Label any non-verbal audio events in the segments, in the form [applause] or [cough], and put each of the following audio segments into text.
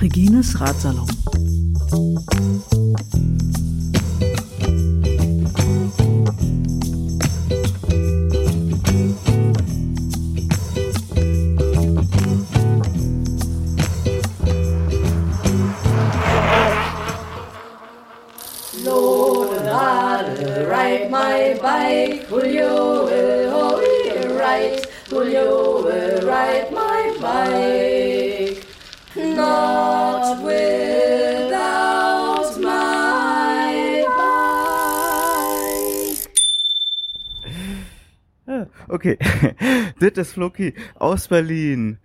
Regines Ratsalon. Das ist Floki aus Berlin.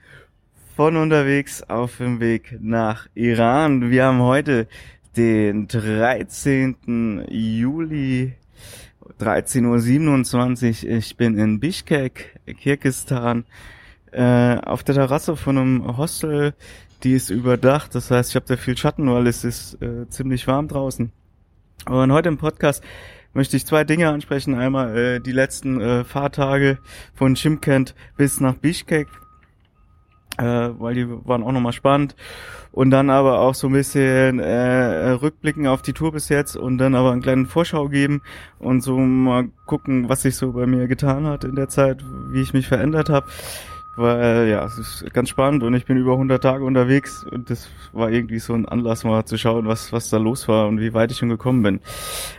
Von unterwegs auf dem Weg nach Iran. Wir haben heute den 13. Juli, 13.27 Uhr. Ich bin in Bishkek, Kirgistan, äh, auf der Terrasse von einem Hostel. Die ist überdacht, das heißt, ich habe da viel Schatten, weil es ist äh, ziemlich warm draußen. Und heute im Podcast möchte ich zwei Dinge ansprechen. Einmal äh, die letzten äh, Fahrtage von Chimkent bis nach Bishkek, äh, weil die waren auch nochmal spannend. Und dann aber auch so ein bisschen äh, rückblicken auf die Tour bis jetzt und dann aber einen kleinen Vorschau geben und so mal gucken, was sich so bei mir getan hat in der Zeit, wie ich mich verändert habe. Weil ja, es ist ganz spannend und ich bin über 100 Tage unterwegs und das war irgendwie so ein Anlass mal zu schauen, was was da los war und wie weit ich schon gekommen bin.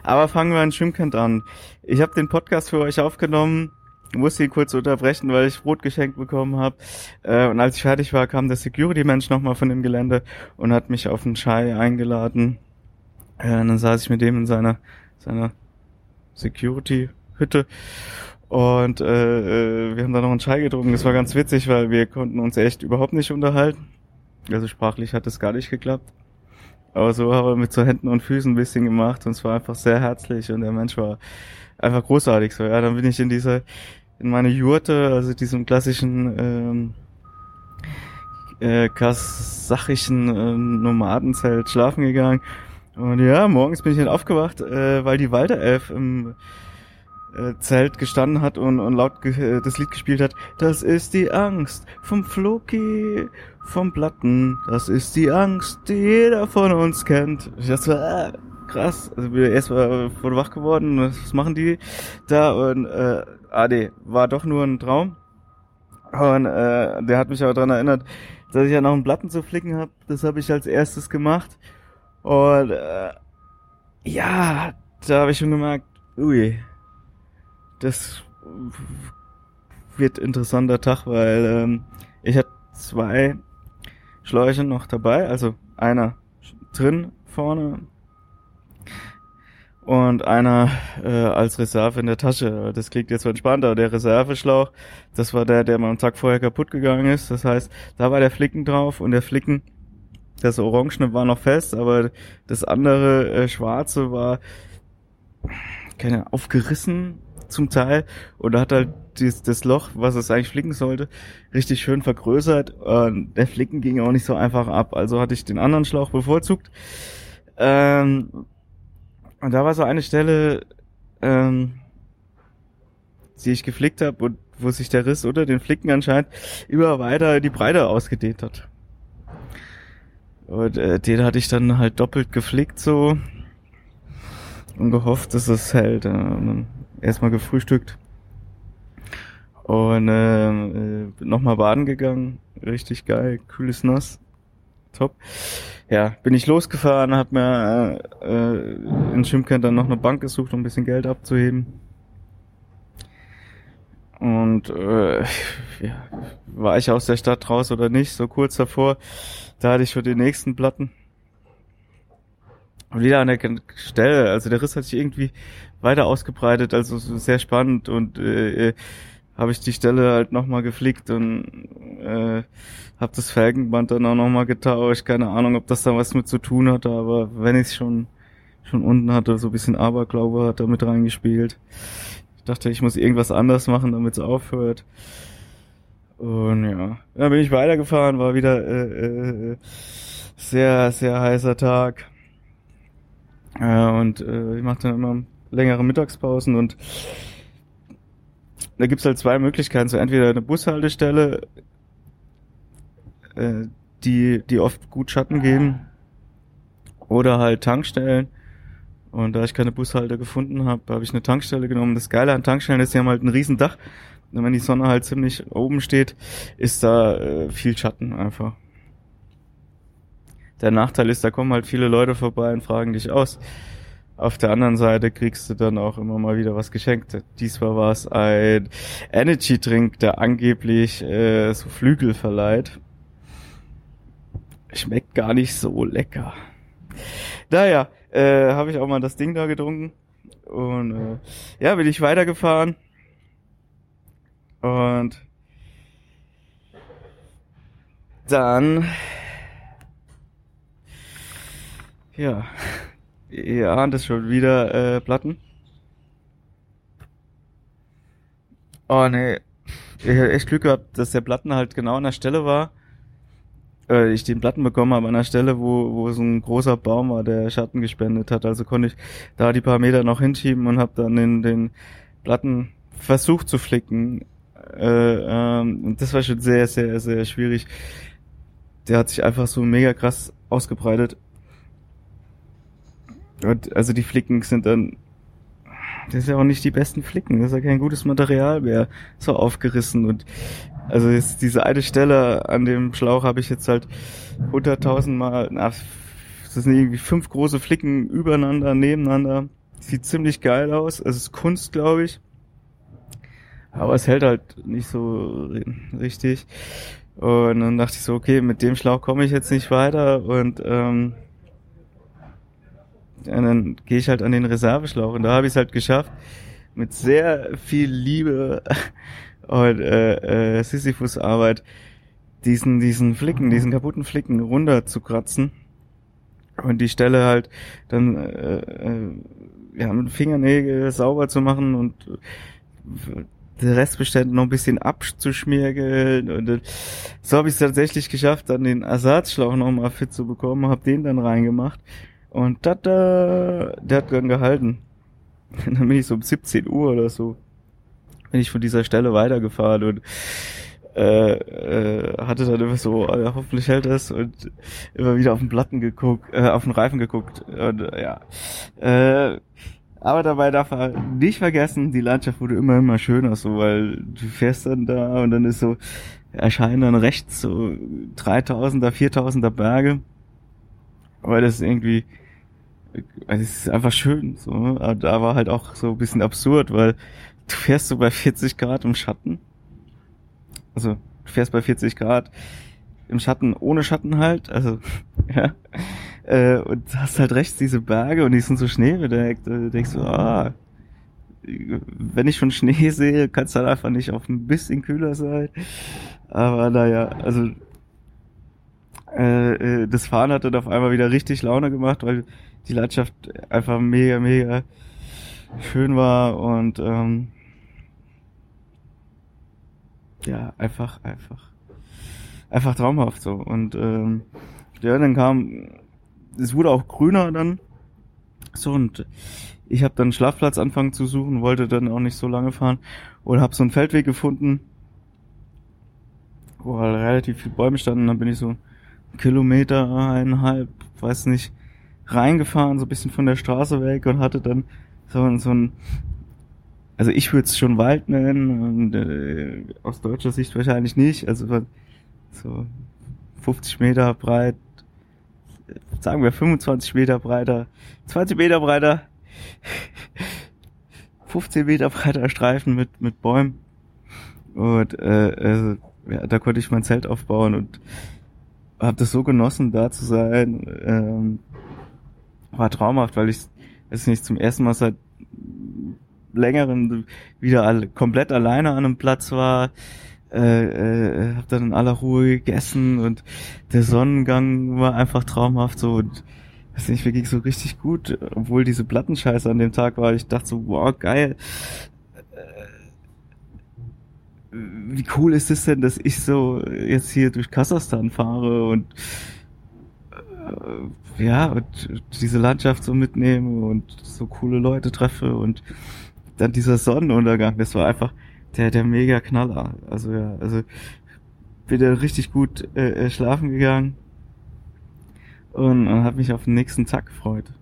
Aber fangen wir in Schwimmkent an. Ich habe den Podcast für euch aufgenommen, musste ihn kurz unterbrechen, weil ich Brot geschenkt bekommen habe. Äh, und als ich fertig war, kam der Security-Mensch nochmal von dem Gelände und hat mich auf einen Chai eingeladen. Äh, und dann saß ich mit dem in seiner seiner Security-Hütte und äh, äh, wir haben da noch einen Chai getrunken. Das war ganz witzig, weil wir konnten uns echt überhaupt nicht unterhalten. Also sprachlich hat es gar nicht geklappt. Aber so haben wir mit so Händen und Füßen ein bisschen gemacht und es war einfach sehr herzlich und der Mensch war einfach großartig. So, ja, dann bin ich in dieser, in meine Jurte, also diesem klassischen ähm, äh, kasachischen äh, Nomadenzelt schlafen gegangen. Und ja, morgens bin ich dann aufgewacht, äh, weil die Walderelf im Zelt gestanden hat und, und laut ge- äh, das Lied gespielt hat. Das ist die Angst vom Floki, vom Platten. Das ist die Angst, die jeder von uns kennt. Ich dachte, ah, krass. Also wir erst mal voll wach geworden. Was machen die da? Und äh, ah, nee, war doch nur ein Traum. Und äh, der hat mich aber dran erinnert, dass ich ja noch einen Platten zu flicken habe. Das habe ich als erstes gemacht. Und äh, ja, da habe ich schon gemerkt, ui, das wird interessanter Tag, weil ähm, ich hatte zwei Schläuche noch dabei, also einer drin vorne und einer äh, als Reserve in der Tasche. Das klingt jetzt so entspannt, aber der Reserveschlauch, das war der, der mal einen Tag vorher kaputt gegangen ist. Das heißt, da war der Flicken drauf und der Flicken, das Orangene war noch fest, aber das andere äh, Schwarze war keine aufgerissen zum Teil und hat halt dieses, das Loch, was es eigentlich flicken sollte, richtig schön vergrößert. Und der Flicken ging auch nicht so einfach ab. Also hatte ich den anderen Schlauch bevorzugt. Ähm, und da war so eine Stelle, ähm, die ich geflickt habe und wo sich der Riss unter den Flicken anscheinend immer weiter die Breite ausgedehnt hat. Und äh, den hatte ich dann halt doppelt geflickt so und gehofft, dass es hält. Äh, erstmal gefrühstückt und äh, äh, nochmal baden gegangen. Richtig geil, kühles Nass. Top. Ja, bin ich losgefahren, hab mir äh, äh, in Schimkent dann noch eine Bank gesucht, um ein bisschen Geld abzuheben. Und äh, ja, war ich aus der Stadt raus oder nicht, so kurz davor, da hatte ich schon die nächsten Platten. Und wieder an der Stelle, also der Riss hat sich irgendwie weiter ausgebreitet, also so sehr spannend und äh, habe ich die Stelle halt nochmal geflickt und äh, habe das Felgenband dann auch nochmal getauscht. Keine Ahnung, ob das da was mit zu tun hatte, aber wenn ich es schon schon unten hatte, so ein bisschen Aberglaube hat da mit reingespielt. Ich dachte, ich muss irgendwas anders machen, damit es aufhört. Und ja, dann bin ich weitergefahren, war wieder äh, äh, sehr, sehr heißer Tag. Äh, und äh, ich machte dann immer längere Mittagspausen und da gibt's halt zwei Möglichkeiten. So entweder eine Bushaltestelle, äh, die, die oft gut Schatten geben, oder halt Tankstellen. Und da ich keine Bushalte gefunden habe, habe ich eine Tankstelle genommen. Das Geile an Tankstellen ist, die haben halt ein riesen Dach. Und wenn die Sonne halt ziemlich oben steht, ist da äh, viel Schatten einfach. Der Nachteil ist, da kommen halt viele Leute vorbei und fragen dich aus. Auf der anderen Seite kriegst du dann auch immer mal wieder was geschenkt. Diesmal war es ein Energy Drink, der angeblich äh, so Flügel verleiht. Schmeckt gar nicht so lecker. Naja, äh, habe ich auch mal das Ding da getrunken. Und äh, ja, bin ich weitergefahren. Und dann ja, ihr ahnt es schon wieder äh, Platten. Oh nee, ich hatte echt Glück gehabt, dass der Platten halt genau an der Stelle war. Äh, ich den Platten bekommen habe an der Stelle, wo, wo so ein großer Baum war, der Schatten gespendet hat. Also konnte ich da die paar Meter noch hinschieben und habe dann den, den Platten versucht zu flicken. Äh, ähm, und das war schon sehr, sehr, sehr schwierig. Der hat sich einfach so mega krass ausgebreitet. Und also die Flicken sind dann das ist ja auch nicht die besten Flicken, das ist ja kein gutes Material mehr, so aufgerissen und also ist diese eine Stelle an dem Schlauch habe ich jetzt halt hunderttausendmal, na, das sind irgendwie fünf große Flicken übereinander, nebeneinander. Sieht ziemlich geil aus, es ist Kunst, glaube ich. Aber es hält halt nicht so richtig. Und dann dachte ich so, okay, mit dem Schlauch komme ich jetzt nicht weiter und ähm, und dann gehe ich halt an den Reserveschlauch und da habe ich es halt geschafft, mit sehr viel Liebe [laughs] und äh, äh, Sisyphus-Arbeit diesen, diesen Flicken, diesen kaputten Flicken runter zu kratzen und die Stelle halt dann äh, äh, ja, mit Fingernägel sauber zu machen und die Restbestände noch ein bisschen abzuschmirgeln und äh, so habe ich es tatsächlich geschafft, dann den Ersatzschlauch nochmal fit zu bekommen, habe den dann reingemacht und tada, der hat dann gehalten. [laughs] Dann bin ich so um 17 Uhr oder so, bin ich von dieser Stelle weitergefahren und äh, äh, hatte dann immer so, äh, hoffentlich hält das und immer wieder auf den Platten geguckt, äh, auf den Reifen geguckt und äh, ja. Äh, aber dabei darf man nicht vergessen, die Landschaft wurde immer, immer schöner, so, weil du fährst dann da und dann ist so, erscheinen dann rechts so 3000er, 4000er Berge. Aber das ist irgendwie, also es ist einfach schön, so. Aber da war halt auch so ein bisschen absurd, weil du fährst so bei 40 Grad im Schatten. Also, du fährst bei 40 Grad im Schatten, ohne Schatten halt, also, [laughs] ja. Äh, und hast halt rechts diese Berge und die sind so schneebedeckt. Da denkst du, ah, wenn ich schon Schnee sehe, kann es halt einfach nicht auf ein bisschen kühler sein. Aber naja, also äh, äh, das Fahren hat dann auf einmal wieder richtig Laune gemacht, weil die Landschaft einfach mega, mega schön war und ähm, ja, einfach, einfach, einfach traumhaft so. Und ähm, ja, dann kam, es wurde auch grüner dann so und ich habe dann einen Schlafplatz anfangen zu suchen, wollte dann auch nicht so lange fahren und habe so einen Feldweg gefunden, wo halt relativ viele Bäume standen. Dann bin ich so Kilometer, eineinhalb, weiß nicht, reingefahren, so ein bisschen von der Straße weg und hatte dann so, so ein, also ich würde es schon Wald nennen und äh, aus deutscher Sicht wahrscheinlich nicht, also so 50 Meter breit, sagen wir 25 Meter breiter, 20 Meter breiter, 15 Meter breiter Streifen mit, mit Bäumen und äh, also, ja, da konnte ich mein Zelt aufbauen und habe das so genossen, da zu sein. Ähm, war traumhaft, weil ich es nicht zum ersten Mal seit längeren wieder alle, komplett alleine an einem Platz war. Äh, äh, hab dann in aller Ruhe gegessen und der Sonnengang war einfach traumhaft so und weiß nicht, mir ging so richtig gut, obwohl diese Plattenscheiße an dem Tag war. Ich dachte so, wow, geil wie cool ist es denn, dass ich so jetzt hier durch Kasachstan fahre und äh, ja, und diese Landschaft so mitnehme und so coole Leute treffe und dann dieser Sonnenuntergang, das war einfach der, der mega Knaller. Also ja, also bin da richtig gut äh, äh schlafen gegangen und, und habe mich auf den nächsten Tag gefreut.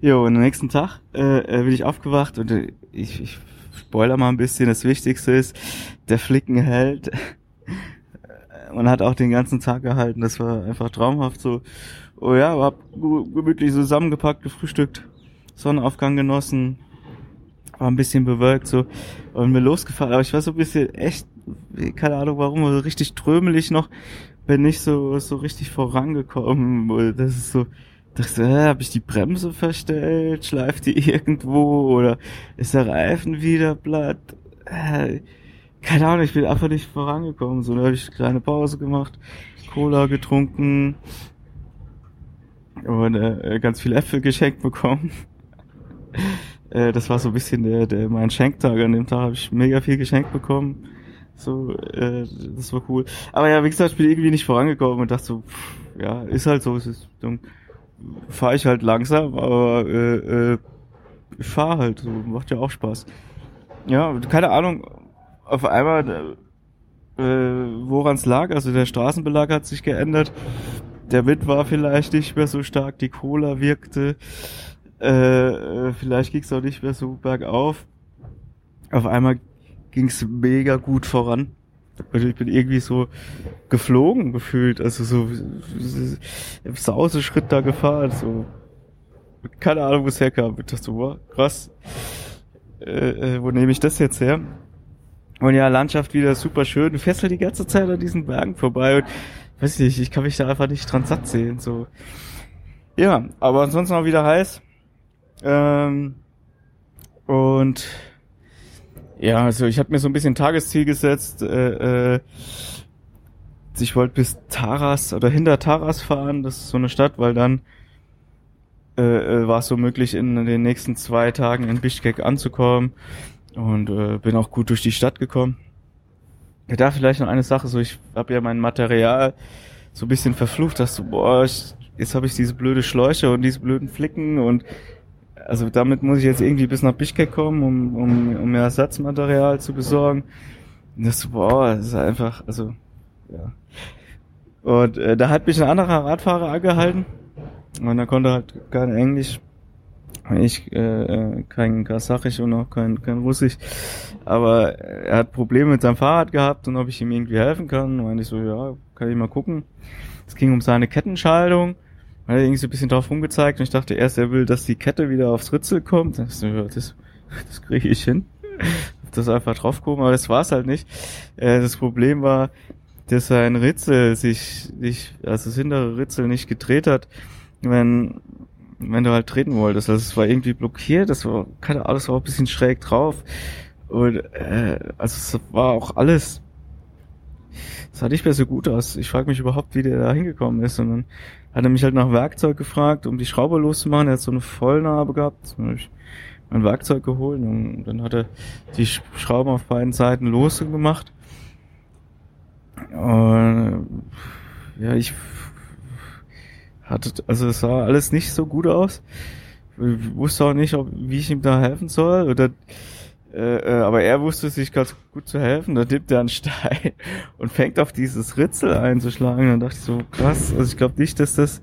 Jo, und am nächsten Tag äh, äh, bin ich aufgewacht und äh, ich, ich spoiler mal ein bisschen, das Wichtigste ist, der Flicken hält und hat auch den ganzen Tag gehalten. Das war einfach traumhaft so. Oh ja, hab gemütlich zusammengepackt, gefrühstückt, Sonnenaufgang genossen, war ein bisschen bewölkt so und mir losgefahren. Aber ich war so ein bisschen echt, keine Ahnung warum, so richtig trömelig noch, bin nicht so so richtig vorangekommen. Das ist so, dachte, äh, habe ich die Bremse verstellt, schleift die [laughs] irgendwo oder ist der Reifen wieder platt? Äh, keine Ahnung, ich bin einfach nicht vorangekommen. So, da habe ich eine kleine Pause gemacht, Cola getrunken und äh, ganz viel Äpfel geschenkt bekommen. [laughs] äh, das war so ein bisschen der, der mein Schenktag. An dem Tag habe ich mega viel geschenkt bekommen. So, äh, das war cool. Aber ja, wie gesagt, ich bin irgendwie nicht vorangekommen und dachte so, pff, ja, ist halt so, es ist dann fahre ich halt langsam, aber äh, äh, ich fahre halt so, macht ja auch Spaß. Ja, keine Ahnung, auf einmal, äh, woran es lag, also der Straßenbelag hat sich geändert, der Wind war vielleicht nicht mehr so stark, die Cola wirkte, äh, vielleicht ging es auch nicht mehr so bergauf. Auf einmal ging es mega gut voran. Also ich bin irgendwie so geflogen gefühlt, also so im Sauseschritt da gefahren, so keine Ahnung, wo es herkam. Ich dachte so, wow, krass, äh, äh, wo nehme ich das jetzt her? Und ja, Landschaft wieder super schön. Du fährst halt die ganze Zeit an diesen Bergen vorbei und weiß nicht, ich kann mich da einfach nicht dran satt sehen. So. Ja, aber ansonsten auch wieder heiß. Ähm, und ja, also ich habe mir so ein bisschen Tagesziel gesetzt. Äh, äh, ich wollte bis Taras oder hinter Taras fahren, das ist so eine Stadt, weil dann äh, äh war es so möglich, in den nächsten zwei Tagen in Bischkek anzukommen und äh, bin auch gut durch die Stadt gekommen. Ja, da vielleicht noch eine Sache, so ich habe ja mein Material so ein bisschen verflucht, dass so, boah, ich, jetzt habe ich diese blöde Schläuche und diese blöden Flicken und also damit muss ich jetzt irgendwie bis nach Bischkek kommen, um, um, um mir Ersatzmaterial zu besorgen. Und das, boah, das ist einfach, also, ja. Und äh, da hat mich ein anderer Radfahrer angehalten und er konnte halt kein Englisch ich äh, äh, kein Kasachisch und auch kein, kein Russisch. Aber er hat Probleme mit seinem Fahrrad gehabt und ob ich ihm irgendwie helfen kann. Und ich so, ja, kann ich mal gucken. Es ging um seine Kettenschaltung. Hat er irgendwie so ein bisschen drauf rumgezeigt und ich dachte erst, er will, dass die Kette wieder aufs Ritzel kommt. Das, das, das kriege ich hin. Das einfach drauf kommen, aber das war es halt nicht. Äh, das Problem war, dass sein Ritzel sich, sich, also das hintere Ritzel nicht gedreht hat, wenn wenn du halt treten wolltest. Also es war irgendwie blockiert, das war, keine Ahnung, das war auch ein bisschen schräg drauf. Und äh, also es war auch alles. Es sah nicht mehr so gut aus. Ich frage mich überhaupt, wie der da hingekommen ist. Und dann hat er mich halt nach Werkzeug gefragt, um die Schraube loszumachen. Er hat so eine Vollnarbe gehabt. Dann habe ich mein Werkzeug geholt und dann hat er die Schrauben auf beiden Seiten losgemacht. Und ja, ich hatte, also es sah alles nicht so gut aus. Ich wusste auch nicht, ob, wie ich ihm da helfen soll. Oder, äh, äh, aber er wusste sich ganz gut zu helfen. Da tippt er einen [laughs] Stein und fängt auf dieses Ritzel einzuschlagen. Dann dachte ich so, krass, also ich glaube nicht, dass das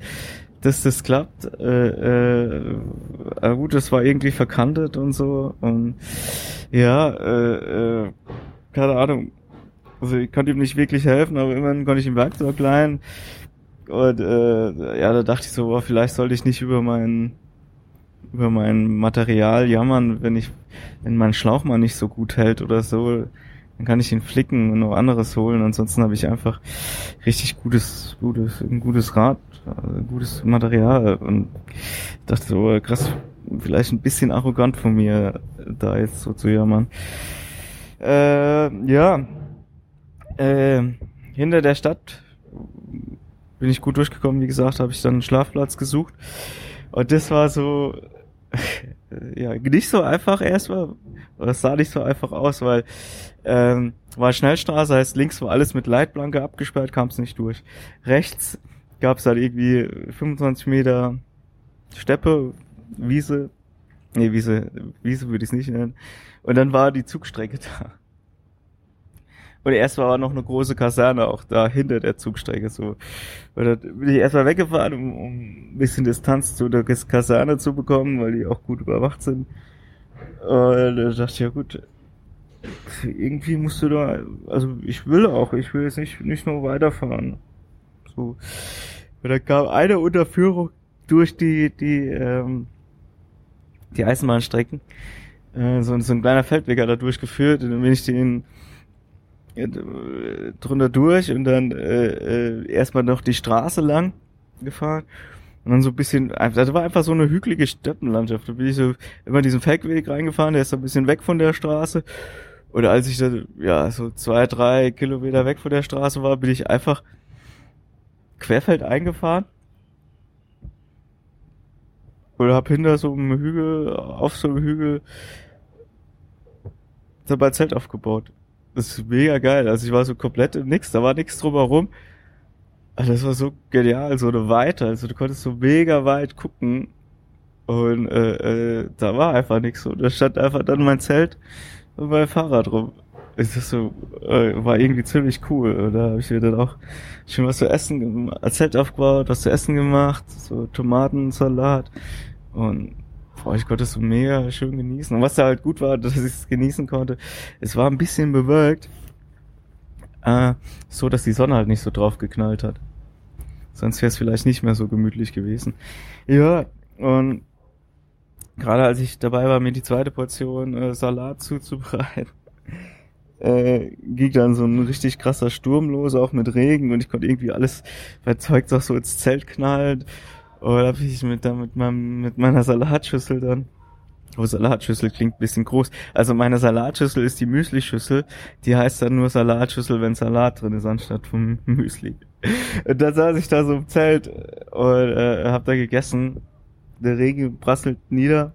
dass das klappt. Äh, äh, gut, das war irgendwie verkantet und so. Und ja, äh, äh, keine Ahnung. Also ich konnte ihm nicht wirklich helfen, aber immerhin konnte ich ihm Werkzeug leihen. Und äh, ja, da dachte ich so, boah, vielleicht sollte ich nicht über mein über mein Material jammern, wenn ich wenn mein Schlauch mal nicht so gut hält oder so, dann kann ich ihn flicken und noch anderes holen. Ansonsten habe ich einfach richtig gutes gutes ein gutes Rad, also gutes Material und dachte so, krass, vielleicht ein bisschen arrogant von mir da jetzt so zu jammern. Äh, ja, äh, hinter der Stadt bin ich gut durchgekommen, wie gesagt, habe ich dann einen Schlafplatz gesucht. Und das war so, [laughs] ja, nicht so einfach erstmal, es sah nicht so einfach aus, weil ähm, war Schnellstraße, heißt links war alles mit Leitplanke abgesperrt, kam es nicht durch. Rechts gab es halt irgendwie 25 Meter Steppe, Wiese, Nee, Wiese, Wiese würde ich es nicht nennen. Und dann war die Zugstrecke [laughs] da. Und erst war noch eine große Kaserne auch da hinter der Zugstrecke so. Und dann bin ich erstmal weggefahren, um, um ein bisschen Distanz zu der Kaserne zu bekommen, weil die auch gut überwacht sind. Und da dachte ich, ja gut, irgendwie musst du da, also ich will auch, ich will jetzt nicht, nicht nur weiterfahren. So. Und da kam eine Unterführung durch die, die, ähm, die Eisenbahnstrecken. Äh, so, so ein kleiner Feldweg hat da durchgeführt und dann bin ich den drunter durch und dann äh, äh, erstmal noch die Straße lang gefahren und dann so ein bisschen, das war einfach so eine hügelige Steppenlandschaft. Da bin ich so immer diesen Feldweg reingefahren, der ist so ein bisschen weg von der Straße. Und als ich da, ja, so zwei, drei Kilometer weg von der Straße war, bin ich einfach querfeld eingefahren. Oder hab hinter so einem Hügel, auf so einem Hügel, mein Zelt aufgebaut. Das ist mega geil. Also ich war so komplett im Nix, da war nichts drumherum. Also das war so genial, so eine Weite. Also du konntest so mega weit gucken. Und äh, äh, da war einfach nichts. Und da stand einfach dann mein Zelt und mein Fahrrad rum. Ist das so, äh, war irgendwie ziemlich cool. Und da habe ich mir dann auch schon was zu essen gemacht, Zelt aufgebaut, was zu essen gemacht, so Tomatensalat. Und boah, ich konnte es so mega schön genießen. Und was da halt gut war, [laughs] dass ich es genießen konnte, es war ein bisschen bewölkt äh, so dass die Sonne halt nicht so drauf geknallt hat. Sonst wäre es vielleicht nicht mehr so gemütlich gewesen. Ja, und gerade als ich dabei war, mir die zweite Portion äh, Salat zuzubereiten, [laughs] äh, ging dann so ein richtig krasser Sturm los, auch mit Regen und ich konnte irgendwie alles, weil Zeug so ins Zelt knallt. Und da bin ich mit, da mit, meinem, mit meiner Salatschüssel dann Oh, Salatschüssel klingt bisschen groß. Also meine Salatschüssel ist die Müsli-Schüssel. Die heißt dann nur Salatschüssel, wenn Salat drin ist, anstatt vom [laughs] Müsli. Und dann saß ich da so im Zelt und äh, hab da gegessen. Der Regen prasselt nieder.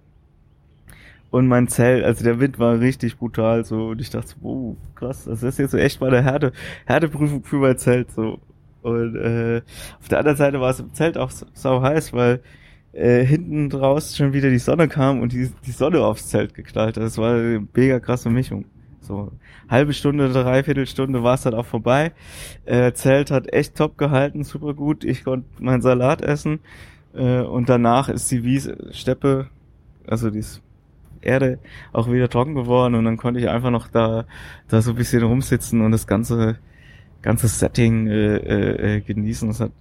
Und mein Zelt, also der Wind war richtig brutal so. Und ich dachte, wow, krass, das ist jetzt so echt mal eine Härte, Härteprüfung für mein Zelt so. Und äh, auf der anderen Seite war es im Zelt auch sau heiß, weil äh, hinten draus schon wieder die Sonne kam und die, die Sonne aufs Zelt geknallt. Das war eine mega krasse Mischung. So halbe Stunde, dreiviertel Stunde war es dann auch vorbei. Äh, Zelt hat echt top gehalten, super gut. Ich konnte meinen Salat essen äh, und danach ist die Wiese, Steppe, also die Erde auch wieder trocken geworden und dann konnte ich einfach noch da da so ein bisschen rumsitzen und das ganze ganze Setting äh, äh, äh genießen. Das hat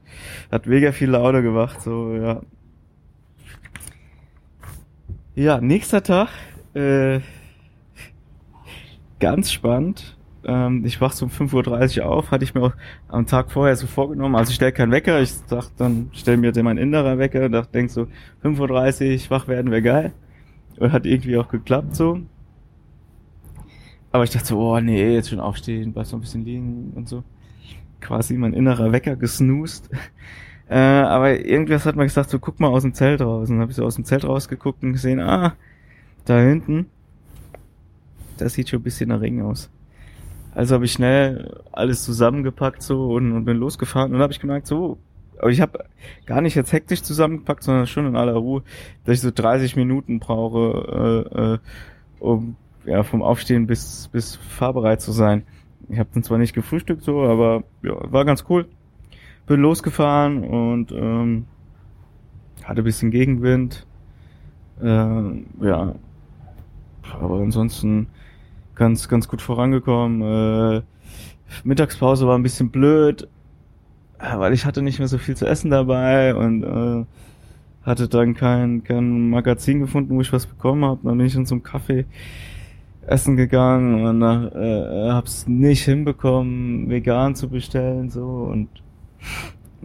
hat mega viel Laune gemacht. So ja, ja, nächster Tag. Äh, ganz spannend. Ähm, ich wach so um 5.30 Uhr auf, hatte ich mir auch am Tag vorher so vorgenommen. Also ich stelle keinen Wecker, ich dachte dann, stell mir mein innerer Wecker, dachte, denk so, 5.30 Uhr wach werden wäre geil. Und hat irgendwie auch geklappt so. Aber ich dachte so, oh nee, jetzt schon aufstehen, bleib so ein bisschen liegen und so. Quasi mein innerer Wecker gesnoost. [laughs] Äh, aber irgendwas hat mir gesagt, so guck mal aus dem Zelt raus. Und dann habe ich so aus dem Zelt rausgeguckt und gesehen, ah, da hinten, das sieht schon ein bisschen nach Regen aus. Also habe ich schnell alles zusammengepackt so und, und bin losgefahren und habe ich gemerkt, so, aber ich habe gar nicht jetzt hektisch zusammengepackt, sondern schon in aller Ruhe, dass ich so 30 Minuten brauche, äh, äh, um ja vom Aufstehen bis bis fahrbereit zu sein. Ich habe dann zwar nicht gefrühstückt so, aber ja, war ganz cool bin losgefahren und ähm, hatte ein bisschen Gegenwind. Äh, ja, aber ansonsten ganz, ganz gut vorangekommen. Äh, Mittagspause war ein bisschen blöd, weil ich hatte nicht mehr so viel zu essen dabei und äh, hatte dann kein, kein Magazin gefunden, wo ich was bekommen habe. Dann bin ich in so einem Kaffee essen gegangen und äh, hab's nicht hinbekommen, vegan zu bestellen so und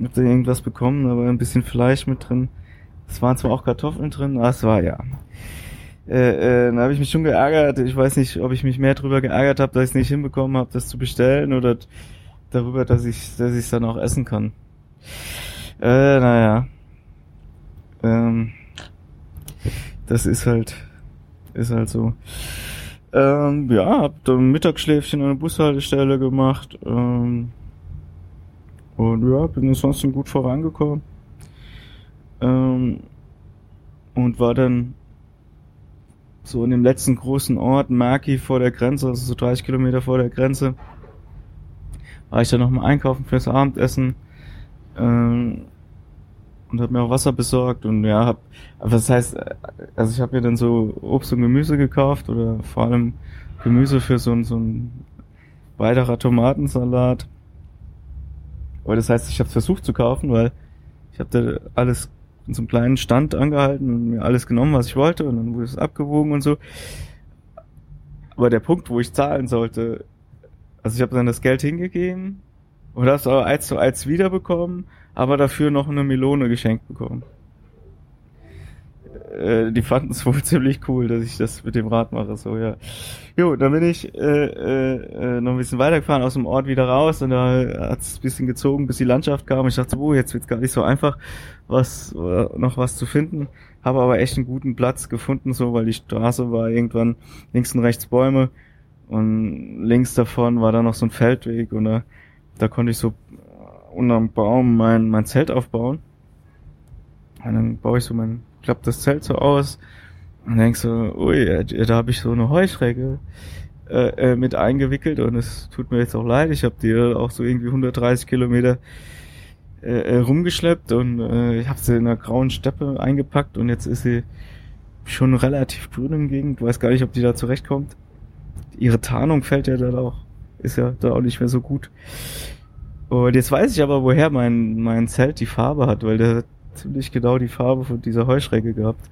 hab da irgendwas bekommen, aber ein bisschen Fleisch mit drin. Es waren zwar auch Kartoffeln drin, aber es war ja. Äh, äh, da habe ich mich schon geärgert. Ich weiß nicht, ob ich mich mehr darüber geärgert habe, dass ich es nicht hinbekommen habe, das zu bestellen oder darüber, dass ich dass ich es dann auch essen kann. Äh, naja. Ähm, das ist halt ist halt so. Ähm, ja, hab dann Mittagsschläfchen an der Bushaltestelle gemacht. Ähm, und ja, bin ansonsten gut vorangekommen. Ähm, und war dann so in dem letzten großen Ort, Maki vor der Grenze, also so 30 Kilometer vor der Grenze, war ich dann nochmal einkaufen fürs Abendessen ähm, und habe mir auch Wasser besorgt und ja, hab, was heißt, also ich habe mir dann so Obst und Gemüse gekauft oder vor allem Gemüse für so, so ein weiterer Tomatensalat. Aber das heißt, ich habe versucht zu kaufen, weil ich habe da alles in so einem kleinen Stand angehalten und mir alles genommen, was ich wollte und dann wurde es abgewogen und so. Aber der Punkt, wo ich zahlen sollte, also ich habe dann das Geld hingegeben und habe es aber eins zu eins wiederbekommen, aber dafür noch eine Melone geschenkt bekommen. Äh, die fanden es wohl [laughs] ziemlich cool, dass ich das mit dem Rad mache, so, ja. Jo, dann bin ich äh, äh, noch ein bisschen weitergefahren aus dem Ort wieder raus und da hat es ein bisschen gezogen, bis die Landschaft kam. Ich dachte, oh, jetzt wird's gar nicht so einfach, was äh, noch was zu finden. Habe aber echt einen guten Platz gefunden, so, weil die Straße war irgendwann links und rechts Bäume und links davon war da noch so ein Feldweg und da, da konnte ich so unterm Baum mein, mein Zelt aufbauen. Und dann baue ich so mein klappt das Zelt so aus und denkst so, ui, da habe ich so eine Heuschrecke äh, äh, mit eingewickelt und es tut mir jetzt auch leid, ich habe die auch so irgendwie 130 Kilometer äh, äh, rumgeschleppt und äh, ich habe sie in einer grauen Steppe eingepackt und jetzt ist sie schon relativ grün im Gegend, weiß gar nicht, ob die da zurechtkommt. Ihre Tarnung fällt ja da auch, ist ja da auch nicht mehr so gut. Und jetzt weiß ich aber, woher mein, mein Zelt die Farbe hat, weil der ziemlich genau die Farbe von dieser Heuschrecke gehabt.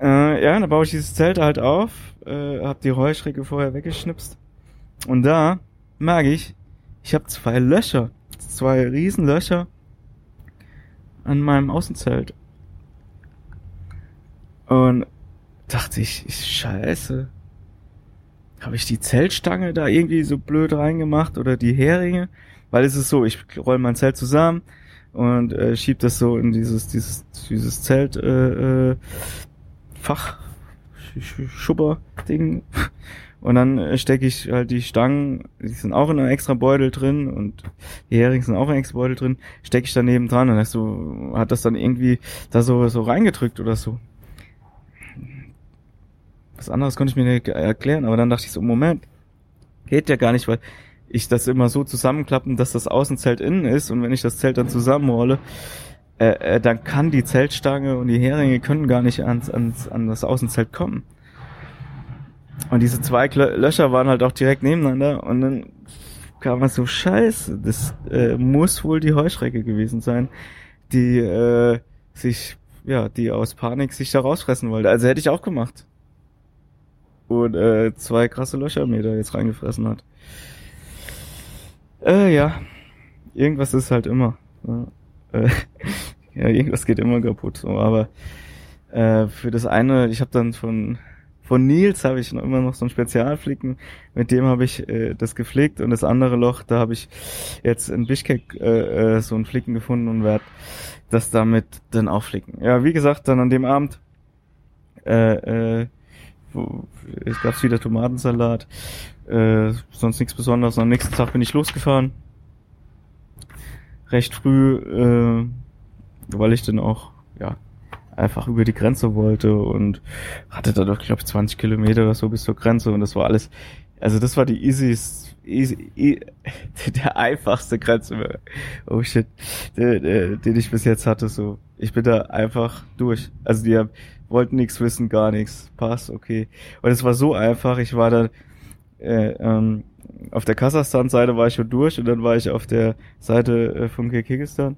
Äh, ja, dann baue ich dieses Zelt halt auf, äh, hab die Heuschrecke vorher weggeschnipst. Und da merke ich, ich habe zwei Löcher, zwei riesen Löcher an meinem Außenzelt. Und dachte ich, ich scheiße. Habe ich die Zeltstange da irgendwie so blöd reingemacht oder die Heringe? Weil es ist so, ich roll mein Zelt zusammen, und äh, schiebt das so in dieses dieses dieses Zelt äh, äh, Fach Schubber Ding und dann äh, stecke ich halt die Stangen, die sind auch in einem extra Beutel drin und die Heringe sind auch in einem extra Beutel drin, stecke ich daneben dran und hast du hat das dann irgendwie da so so reingedrückt oder so. Was anderes konnte ich mir nicht erklären, aber dann dachte ich so, Moment, geht ja gar nicht, weil ich das immer so zusammenklappen, dass das Außenzelt innen ist und wenn ich das Zelt dann zusammenrolle, äh, äh, dann kann die Zeltstange und die Heringe können gar nicht ans, ans, an das Außenzelt kommen. Und diese zwei Löcher waren halt auch direkt nebeneinander und dann kam man so, scheiße, das äh, muss wohl die Heuschrecke gewesen sein, die äh, sich, ja, die aus Panik sich da rausfressen wollte. Also hätte ich auch gemacht. Und äh, zwei krasse Löcher mir da jetzt reingefressen hat. Äh, ja. Irgendwas ist halt immer. Äh, [laughs] ja irgendwas geht immer kaputt. So. Aber äh, für das eine, ich habe dann von von Nils habe ich noch immer noch so ein Spezialflicken, mit dem habe ich äh, das geflickt und das andere Loch, da habe ich jetzt in Bischkek äh, äh, so ein Flicken gefunden und werde das damit dann auch flicken. Ja, wie gesagt, dann an dem Abend äh, äh, wo, es gab wieder Tomatensalat äh, sonst nichts Besonderes. Am nächsten Tag bin ich losgefahren. Recht früh, äh, weil ich dann auch, ja, einfach über die Grenze wollte und hatte da doch, glaube ich, 20 Kilometer oder so bis zur Grenze und das war alles, also das war die easiest, easy, e [laughs] der einfachste Grenze, oh shit, der, den ich bis jetzt hatte, so. Ich bin da einfach durch. Also die wollten nichts wissen, gar nichts. Passt, okay. Und es war so einfach, ich war da, äh, ähm, auf der Kasachstan-Seite war ich schon durch und dann war ich auf der Seite äh, von Kirgisistan.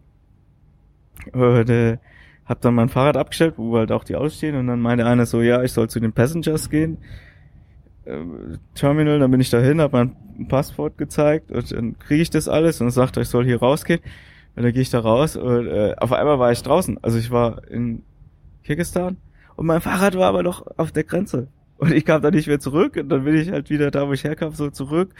Und äh, hab dann mein Fahrrad abgestellt, wo halt auch die Autos stehen und dann meinte einer so, ja, ich soll zu den Passengers gehen. Äh, Terminal, dann bin ich dahin, hab mein Passport gezeigt und dann kriege ich das alles und sagte, ich soll hier rausgehen. Und dann gehe ich da raus und äh, auf einmal war ich draußen. Also ich war in Kirgisistan und mein Fahrrad war aber noch auf der Grenze. Und ich kam da nicht mehr zurück. Und dann bin ich halt wieder da, wo ich herkam, so zurück.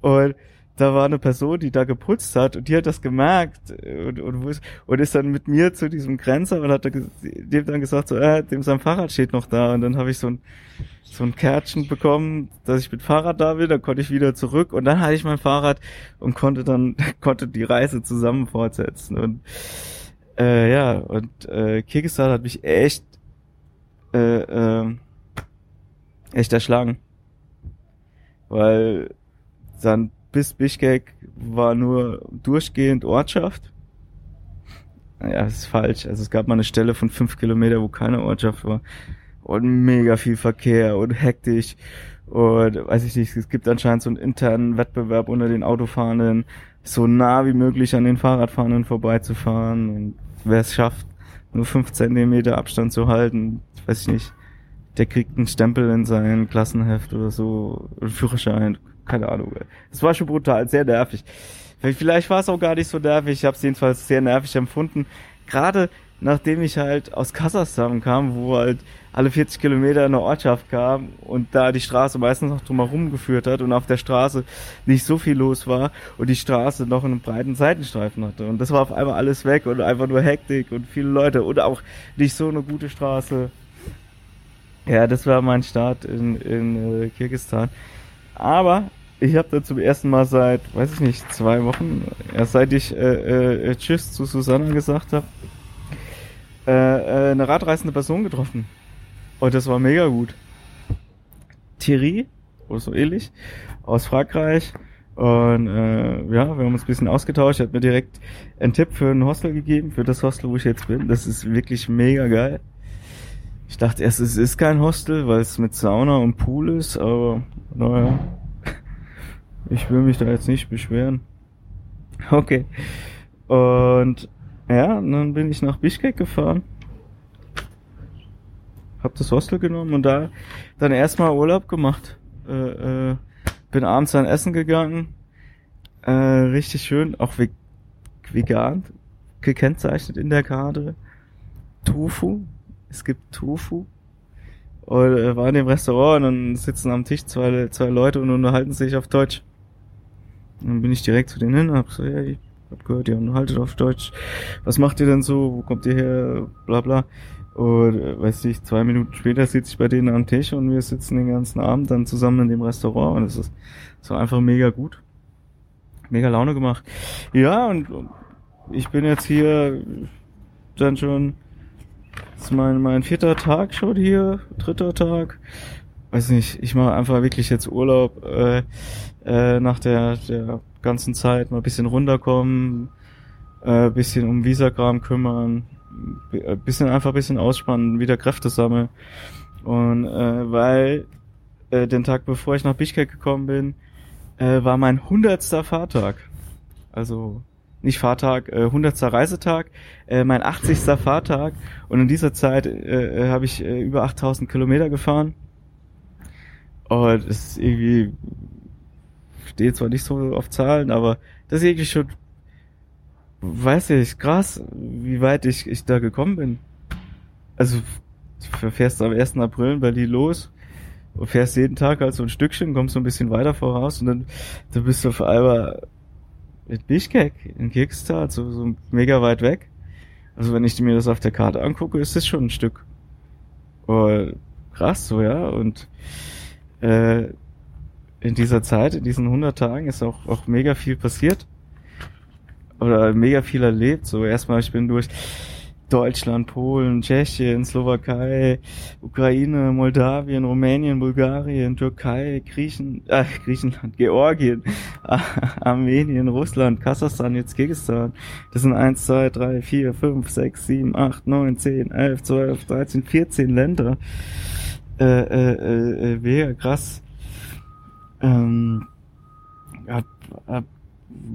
Und da war eine Person, die da geputzt hat. Und die hat das gemerkt. Und, und, und ist dann mit mir zu diesem Grenzer und hat dem dann gesagt, so, äh, dem sein Fahrrad steht noch da. Und dann habe ich so ein so ein Kärtchen bekommen, dass ich mit Fahrrad da bin, dann konnte ich wieder zurück. Und dann hatte ich mein Fahrrad und konnte dann [laughs] konnte die Reise zusammen fortsetzen. Und äh, ja. Und äh, Kirgisistan hat mich echt äh, äh, echt erschlagen. Weil dann bis Bischkek war nur durchgehend Ortschaft. Ja, das ist falsch. Also es gab mal eine Stelle von fünf Kilometer, wo keine Ortschaft war. Und mega viel Verkehr und hektisch. Und weiß ich nicht, es gibt anscheinend so einen internen Wettbewerb unter den Autofahrenden, so nah wie möglich an den Fahrradfahrenden vorbeizufahren. Und wer es schafft, nur fünf Zentimeter Abstand zu halten, weiß ich nicht, der kriegt einen Stempel in sein Klassenheft oder so, Führerschein, keine Ahnung. Es war schon brutal, sehr nervig. Vielleicht war es auch gar nicht so nervig, ich habe es jedenfalls sehr nervig empfunden. Gerade nachdem ich halt aus Kasachstan kam, wo halt alle 40 Kilometer eine Ortschaft kam und da die Straße meistens noch drumherum geführt hat und auf der Straße nicht so viel los war und die Straße noch einen breiten Seitenstreifen hatte. Und das war auf einmal alles weg und einfach nur Hektik und viele Leute und auch nicht so eine gute Straße. Ja, das war mein Start in, in äh, Kirgistan. Aber ich habe da zum ersten Mal seit, weiß ich nicht, zwei Wochen, erst seit ich äh, äh, Tschüss zu Susanna gesagt habe, äh, äh, eine radreisende Person getroffen. Und das war mega gut. Thierry, oder so ähnlich, aus Frankreich. Und äh, ja, wir haben uns ein bisschen ausgetauscht. Er hat mir direkt einen Tipp für ein Hostel gegeben, für das Hostel, wo ich jetzt bin. Das ist wirklich mega geil. Ich dachte erst, es ist kein Hostel, weil es mit Sauna und Pool ist, aber naja, ich will mich da jetzt nicht beschweren. Okay. Und ja, dann bin ich nach Bischkek gefahren. Hab das Hostel genommen und da dann erstmal Urlaub gemacht. Äh, äh, bin abends dann essen gegangen. Äh, richtig schön, auch vegan gekennzeichnet in der Karte. Tofu. Es gibt Tofu. Und äh, war in dem Restaurant und dann sitzen am Tisch zwei, zwei Leute und unterhalten sich auf Deutsch. Und dann bin ich direkt zu denen hin und hab so, ja, ich hab gehört, ihr unterhaltet auf Deutsch. Was macht ihr denn so? Wo kommt ihr her? Bla bla. Und äh, weiß ich, zwei Minuten später sitze ich bei denen am Tisch und wir sitzen den ganzen Abend dann zusammen in dem Restaurant und es ist so einfach mega gut. Mega Laune gemacht. Ja, und ich bin jetzt hier dann schon, das ist mein, mein vierter Tag schon hier, dritter Tag. Weiß nicht, ich mache einfach wirklich jetzt Urlaub äh, äh, nach der, der ganzen Zeit, mal bisschen runterkommen, äh, bisschen um Visakram kümmern, äh, bisschen einfach ein bisschen ausspannen, wieder Kräfte sammeln. Und äh, weil äh, den Tag bevor ich nach Bischkek gekommen bin, äh, war mein hundertster Fahrtag. Also nicht Fahrtag, äh, 100. Reisetag, äh, mein 80. Fahrtag und in dieser Zeit äh, äh, habe ich äh, über 8000 Kilometer gefahren. Und es ist irgendwie steht zwar nicht so auf Zahlen, aber das ist irgendwie schon, weiß ich, krass, wie weit ich, ich da gekommen bin. Also, du fährst am 1. April in Berlin los und fährst jeden Tag halt so ein Stückchen, kommst so ein bisschen weiter voraus und dann, dann bist du auf einmal mit Bischkek in Kirgistan, so, so mega weit weg. Also wenn ich mir das auf der Karte angucke, ist das schon ein Stück. Oh, krass, so ja. Und äh, in dieser Zeit, in diesen 100 Tagen ist auch, auch mega viel passiert. Oder mega viel erlebt. So erstmal, ich bin durch Deutschland, Polen, Tschechien, Slowakei, Ukraine, Moldawien, Rumänien, Bulgarien, Türkei, Griechen, äh, Griechenland, [laughs] Georgien, [laughs] Armenien, Russland, Kasachstan, jetzt Kirgisistan. Das sind eins, zwei, drei, vier, fünf, sechs, sieben, acht, neun, zehn, elf, zwölf, dreizehn, vierzehn Länder. Äh, äh, äh, äh mega krass ähm, hab, hab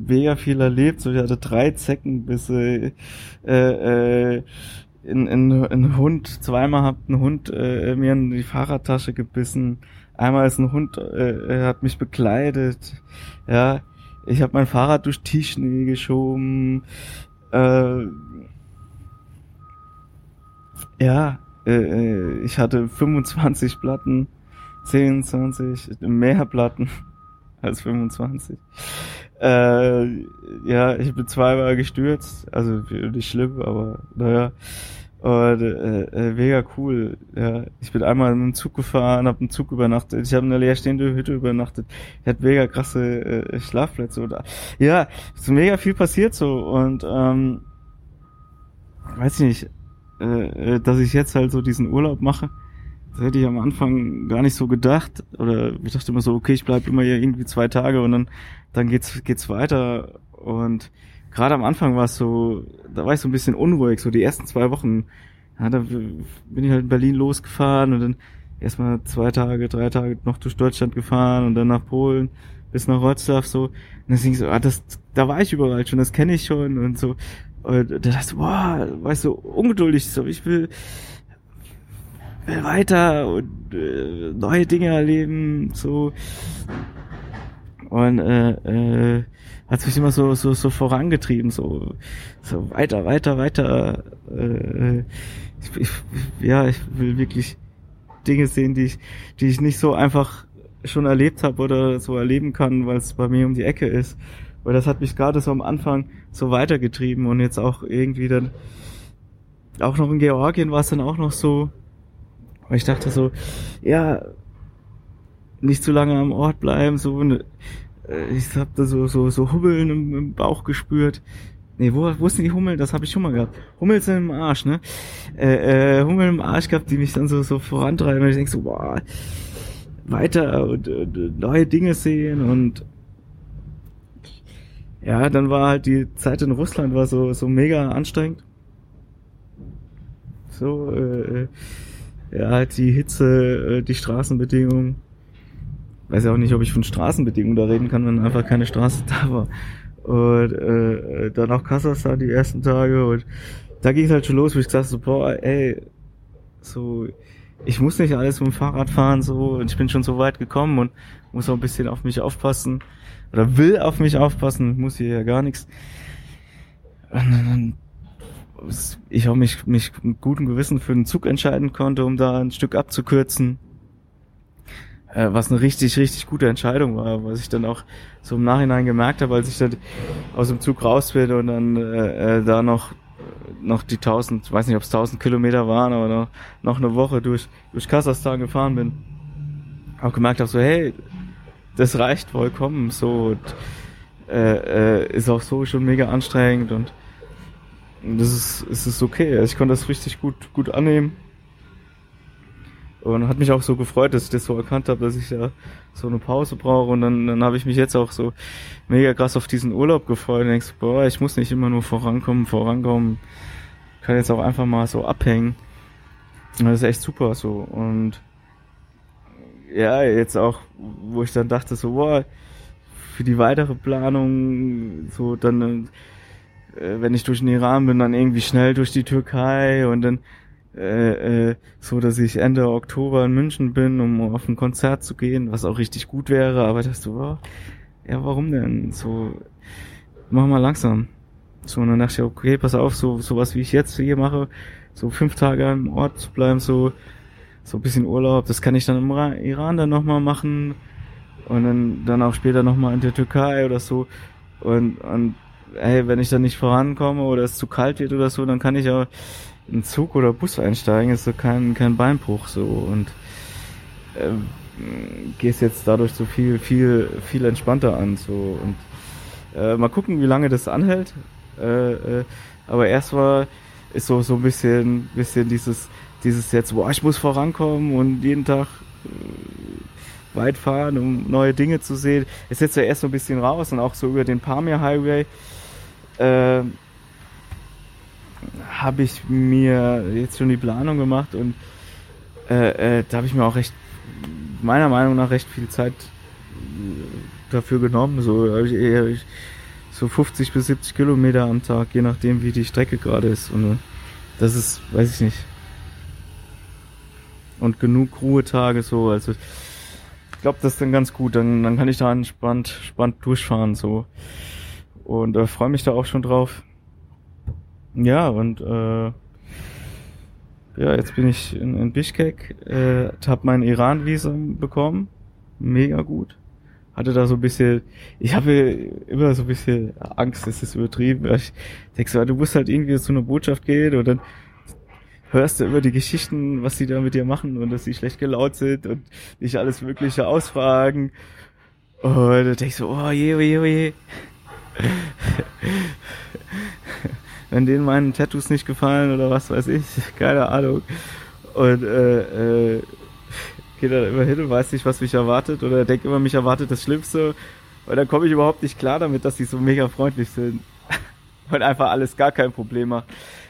mega viel erlebt. So, ich hatte drei Zeckenbisse, äh, äh, ein, ein, ein Hund, zweimal hat ein Hund äh, mir in die Fahrradtasche gebissen. Einmal ist ein Hund, äh, hat mich bekleidet. Ja, ich habe mein Fahrrad durch Tischnee geschoben. Äh, ja, äh, äh ich hatte 25 Platten 10, 20, mehr Platten [laughs] als 25. Äh, ja, ich bin zweimal gestürzt, also nicht schlimm, aber naja. Und, äh, äh, mega cool. Ja, ich bin einmal in einem Zug gefahren, habe einen Zug übernachtet. Ich habe eine leerstehende Hütte übernachtet. Ich hatte mega krasse äh, Schlafplätze. Oder ja, ist mega viel passiert so und ähm, weiß ich nicht, äh, äh, dass ich jetzt halt so diesen Urlaub mache Das hätte ich am Anfang gar nicht so gedacht. Oder ich dachte immer so, okay, ich bleib immer hier irgendwie zwei Tage und dann, dann geht's, geht's weiter. Und gerade am Anfang war es so, da war ich so ein bisschen unruhig, so die ersten zwei Wochen. Ja, da bin ich halt in Berlin losgefahren und dann erstmal zwei Tage, drei Tage noch durch Deutschland gefahren und dann nach Polen bis nach Wroclaw so. Und dann ich so, ah, das, da war ich überall schon, das kenne ich schon und so. Und da dachte ich, boah, war ich so ungeduldig, so ich will, will weiter und äh, neue Dinge erleben, so. Und äh, äh, hat mich immer so so so vorangetrieben, so so weiter, weiter, weiter. Äh, ich, ich, ja, ich will wirklich Dinge sehen, die ich die ich nicht so einfach schon erlebt habe oder so erleben kann, weil es bei mir um die Ecke ist. Weil das hat mich gerade so am Anfang so weitergetrieben und jetzt auch irgendwie dann auch noch in Georgien war es dann auch noch so, weil ich dachte so, ja, nicht zu lange am Ort bleiben, so ne, ich hab da so so so Hubbeln im, im Bauch gespürt. Nee, wo, wo denn die Hummel? Das habe ich schon mal gehabt. Hummel sind im Arsch, ne? Äh, äh, Hummel im Arsch gehabt, die mich dann so so vorantreiben. Und ich denk so, boah, weiter und, und neue Dinge sehen und ja, dann war halt die Zeit in Russland war so so mega anstrengend. So äh, ja, halt die Hitze, äh, die Straßenbedingungen. Weiß ja auch nicht, ob ich von Straßenbedingungen da reden kann, wenn einfach keine Straße [laughs] da war. Und äh, dann auch Kasachstan die ersten Tage und da ging es halt schon los, wo ich gesagt so, boah, ey, so ich muss nicht alles mit dem Fahrrad fahren, so, und ich bin schon so weit gekommen und muss auch ein bisschen auf mich aufpassen. Oder will auf mich aufpassen, muss hier ja gar nichts. Und dann, ich auch mich, mich mit gutem Gewissen für den Zug entscheiden konnte, um da ein Stück abzukürzen. Äh, was eine richtig, richtig gute Entscheidung war, was ich dann auch so im Nachhinein gemerkt habe, als ich dann aus dem Zug raus bin und dann äh, äh da noch noch die 1000, weiß nicht, ob es 1000 Kilometer waren, aber noch, noch eine Woche durch, durch Kasachstan gefahren bin. Auch gemerkt habe, so, hey, das reicht vollkommen, so, und, äh, äh, ist auch so schon mega anstrengend und das ist, ist, ist okay. Also ich konnte das richtig gut, gut annehmen. Und hat mich auch so gefreut, dass ich das so erkannt habe, dass ich ja so eine Pause brauche. Und dann, dann habe ich mich jetzt auch so mega krass auf diesen Urlaub gefreut. Und denkst, boah, ich muss nicht immer nur vorankommen, vorankommen. Kann jetzt auch einfach mal so abhängen. Und das ist echt super so. Und ja, jetzt auch, wo ich dann dachte, so, boah, für die weitere Planung, so dann, äh, wenn ich durch den Iran bin, dann irgendwie schnell durch die Türkei und dann äh, äh, so, dass ich Ende Oktober in München bin, um auf ein Konzert zu gehen, was auch richtig gut wäre, aber dachte so, oh, ja, warum denn? So, mach mal langsam. So, und dann dachte ich, okay, pass auf, so, sowas wie ich jetzt hier mache, so fünf Tage am Ort zu bleiben, so, so ein bisschen Urlaub, das kann ich dann im Iran dann nochmal machen und dann, dann auch später nochmal in der Türkei oder so und, und, hey, wenn ich dann nicht vorankomme oder es zu kalt wird oder so, dann kann ich auch in Zug oder Bus einsteigen, ist so kein, kein Beinbruch so und äh, gehst jetzt dadurch so viel, viel, viel entspannter an so und äh, mal gucken, wie lange das anhält. Äh, äh, aber erst war ist so so ein bisschen, bisschen dieses, dieses jetzt, boah, ich muss vorankommen und jeden Tag äh, weit fahren, um neue Dinge zu sehen. Ist jetzt ja erst so ein bisschen raus und auch so über den Pamir Highway. Äh, habe ich mir jetzt schon die Planung gemacht und äh, äh, da habe ich mir auch recht, meiner Meinung nach recht viel Zeit äh, dafür genommen. So habe ich eher so 50 bis 70 Kilometer am Tag, je nachdem wie die Strecke gerade ist. Und äh, das ist, weiß ich nicht. Und genug Ruhetage so, also ich glaube, das ist dann ganz gut. Dann, dann kann ich da entspannt, entspannt durchfahren so. Und äh, freue mich da auch schon drauf. Ja, und äh, ja, jetzt bin ich in, in Bishkek, äh, habe mein Iran-Visum bekommen. Mega gut. Hatte da so ein bisschen, ich habe immer so ein bisschen Angst, das ist übertrieben. Ich denke so, du musst halt irgendwie zu einer Botschaft gehen und dann hörst du immer die Geschichten, was sie da mit dir machen und dass sie schlecht gelaunt sind und dich alles Mögliche ausfragen. Und dann ich so, oh je, oh je, oh je [laughs] wenn denen meine Tattoos nicht gefallen oder was weiß ich, keine Ahnung. Und äh, äh, Geh dann immer hin und weiß nicht, was mich erwartet oder denke immer, mich erwartet das Schlimmste. Und dann komme ich überhaupt nicht klar damit, dass sie so mega freundlich sind. [laughs] und einfach alles gar kein Problem macht.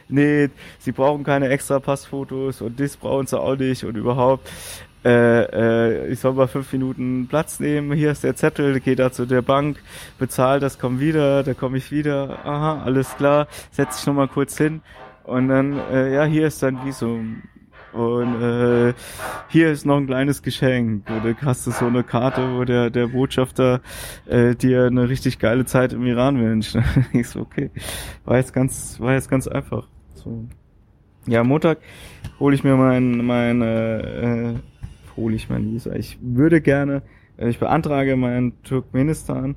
Nee, sie brauchen keine extra Passfotos und das brauchen sie auch nicht und überhaupt. Äh, äh, ich soll mal fünf Minuten Platz nehmen, hier ist der Zettel, geh da zu der Bank, bezahl das, komm wieder, da komme ich wieder, aha, alles klar, setz dich nochmal kurz hin und dann, äh, ja, hier ist dein Visum. Und äh, hier ist noch ein kleines Geschenk. Oder hast du so eine Karte, wo der, der Botschafter äh, dir eine richtig geile Zeit im Iran wünscht. [laughs] ich so, okay. War jetzt ganz, war jetzt ganz einfach. So. Ja, Montag hole ich mir mein, mein äh, hole ich mein Visa. Ich würde gerne, äh, ich beantrage mein Turkmenistan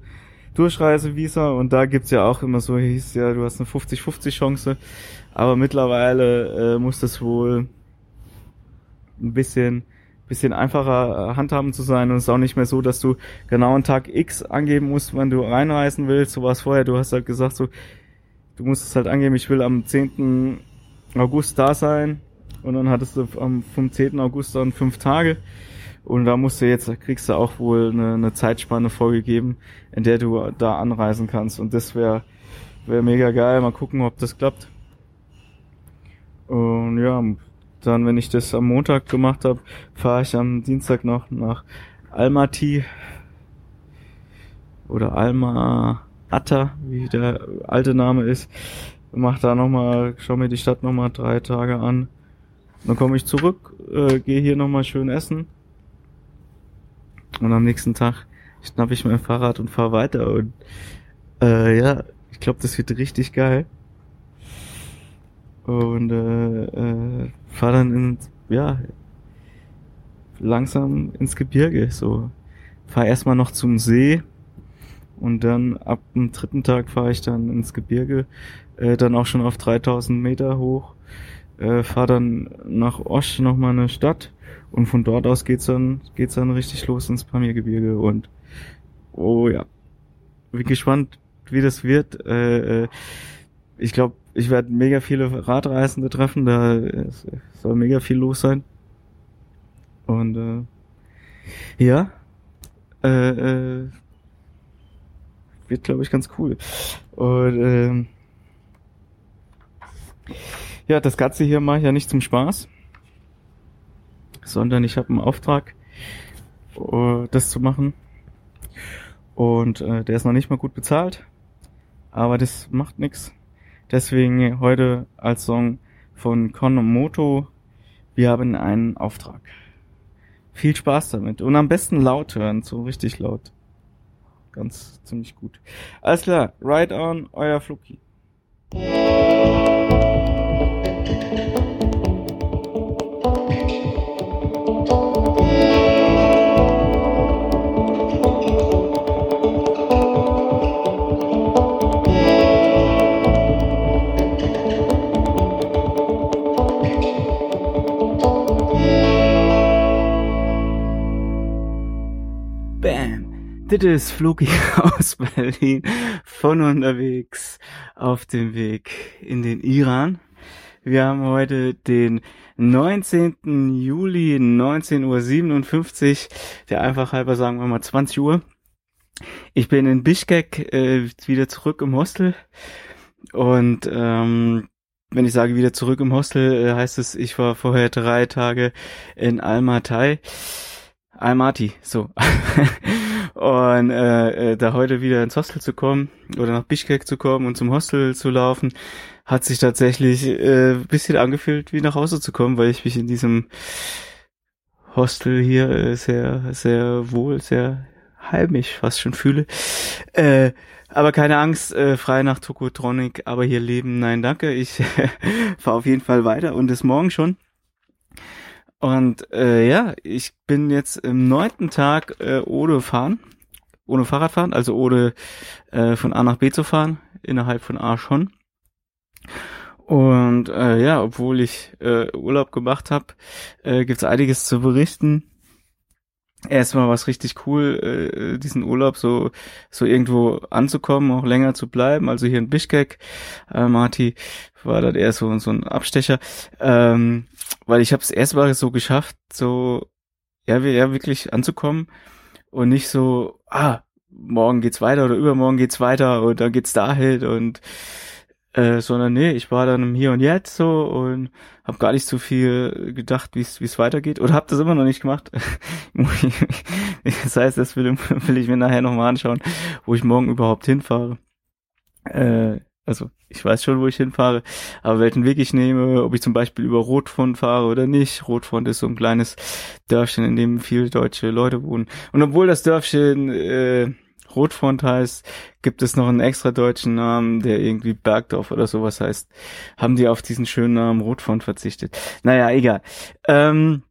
Durchreisevisa und da gibt's ja auch immer so, hieß ja, du hast eine 50-50 Chance, aber mittlerweile äh, muss das wohl ein bisschen bisschen einfacher äh, handhaben zu sein und es ist auch nicht mehr so, dass du genau einen Tag X angeben musst, wenn du reinreisen willst. So war es vorher. Du hast halt gesagt, so, du musst es halt angeben, ich will am 10. August da sein und dann hattest du am, vom 10. August dann fünf Tage und da musst du jetzt, kriegst du auch wohl eine, eine Zeitspanne vorgegeben, in der du da anreisen kannst und das wäre wäre mega geil. Mal gucken, ob das klappt. Und ja, dann, wenn ich das am Montag gemacht habe, fahre ich am Dienstag noch nach Almaty oder Alma Atta, wie der alte Name ist. Mach da nochmal, schau mir die Stadt nochmal drei Tage an. Dann komme ich zurück, äh, gehe hier nochmal schön essen. Und am nächsten Tag schnapp ich mein Fahrrad und fahre weiter. Und äh, ja, ich glaube, das wird richtig geil und äh, äh, fahr dann ins, ja, langsam ins Gebirge. So, fahr erstmal noch zum See und dann ab dem dritten Tag fahre ich dann ins Gebirge, äh, dann auch schon auf 3000 Meter hoch, äh, fahr dann nach Osch nochmal eine Stadt und von dort aus geht's dann geht's dann richtig los ins Pamirgebirge und oh ja, bin gespannt, wie das wird. Äh, äh, ich glaube, ich werde mega viele Radreisende treffen, da soll mega viel los sein. Und äh, ja, äh, äh, wird glaube ich ganz cool. Und äh, ja, das Ganze hier mache ich ja nicht zum Spaß, sondern ich habe einen Auftrag, uh, das zu machen. Und äh, der ist noch nicht mal gut bezahlt, aber das macht nichts Deswegen heute als Song von Konomoto. Wir haben einen Auftrag. Viel Spaß damit. Und am besten laut hören, so richtig laut. Ganz ziemlich gut. Alles klar, Ride on, euer Fluki. Das ist Flugi aus Berlin von unterwegs auf dem Weg in den Iran. Wir haben heute den 19. Juli, 19.57 Uhr, der einfach halber sagen wir mal 20 Uhr. Ich bin in Bishkek äh, wieder zurück im Hostel und ähm, wenn ich sage wieder zurück im Hostel, äh, heißt es, ich war vorher drei Tage in Almaty. Almaty, so. [laughs] Und äh, äh, da heute wieder ins Hostel zu kommen oder nach Bischkek zu kommen und zum Hostel zu laufen, hat sich tatsächlich äh, bisschen angefühlt, wie nach Hause zu kommen, weil ich mich in diesem Hostel hier äh, sehr, sehr wohl, sehr heimisch fast schon fühle. Äh, aber keine Angst, äh, frei nach Tokotronic, aber hier leben, nein, danke. Ich [laughs] fahre auf jeden Fall weiter und ist morgen schon. Und äh, ja, ich bin jetzt im neunten Tag äh, ohne fahren, ohne Fahrrad fahren, also ohne äh, von A nach B zu fahren, innerhalb von A schon. Und äh, ja, obwohl ich äh, Urlaub gemacht habe, äh, gibt es einiges zu berichten. Erstmal war es richtig cool, äh, diesen Urlaub so so irgendwo anzukommen, auch länger zu bleiben. Also hier in Bischkek, äh, Marti war das eher so so ein Abstecher. Ähm, weil ich habe es erstmal so geschafft, so ja, ja wirklich anzukommen und nicht so, ah, morgen geht's weiter oder übermorgen geht's weiter und dann geht's dahin und äh, sondern nee, ich war dann im Hier und Jetzt so und habe gar nicht so viel gedacht, wie es weitergeht oder habe das immer noch nicht gemacht. [laughs] das heißt, das will, [laughs] will ich mir nachher nochmal anschauen, wo ich morgen überhaupt hinfahre. Äh, also ich weiß schon, wo ich hinfahre, aber welchen Weg ich nehme, ob ich zum Beispiel über Rotfront fahre oder nicht. Rotfront ist so ein kleines Dörfchen, in dem viele deutsche Leute wohnen. Und obwohl das Dörfchen äh, Rotfront heißt, gibt es noch einen extra deutschen Namen, der irgendwie Bergdorf oder sowas heißt. Haben die auf diesen schönen Namen Rotfront verzichtet. Naja, egal. Ähm,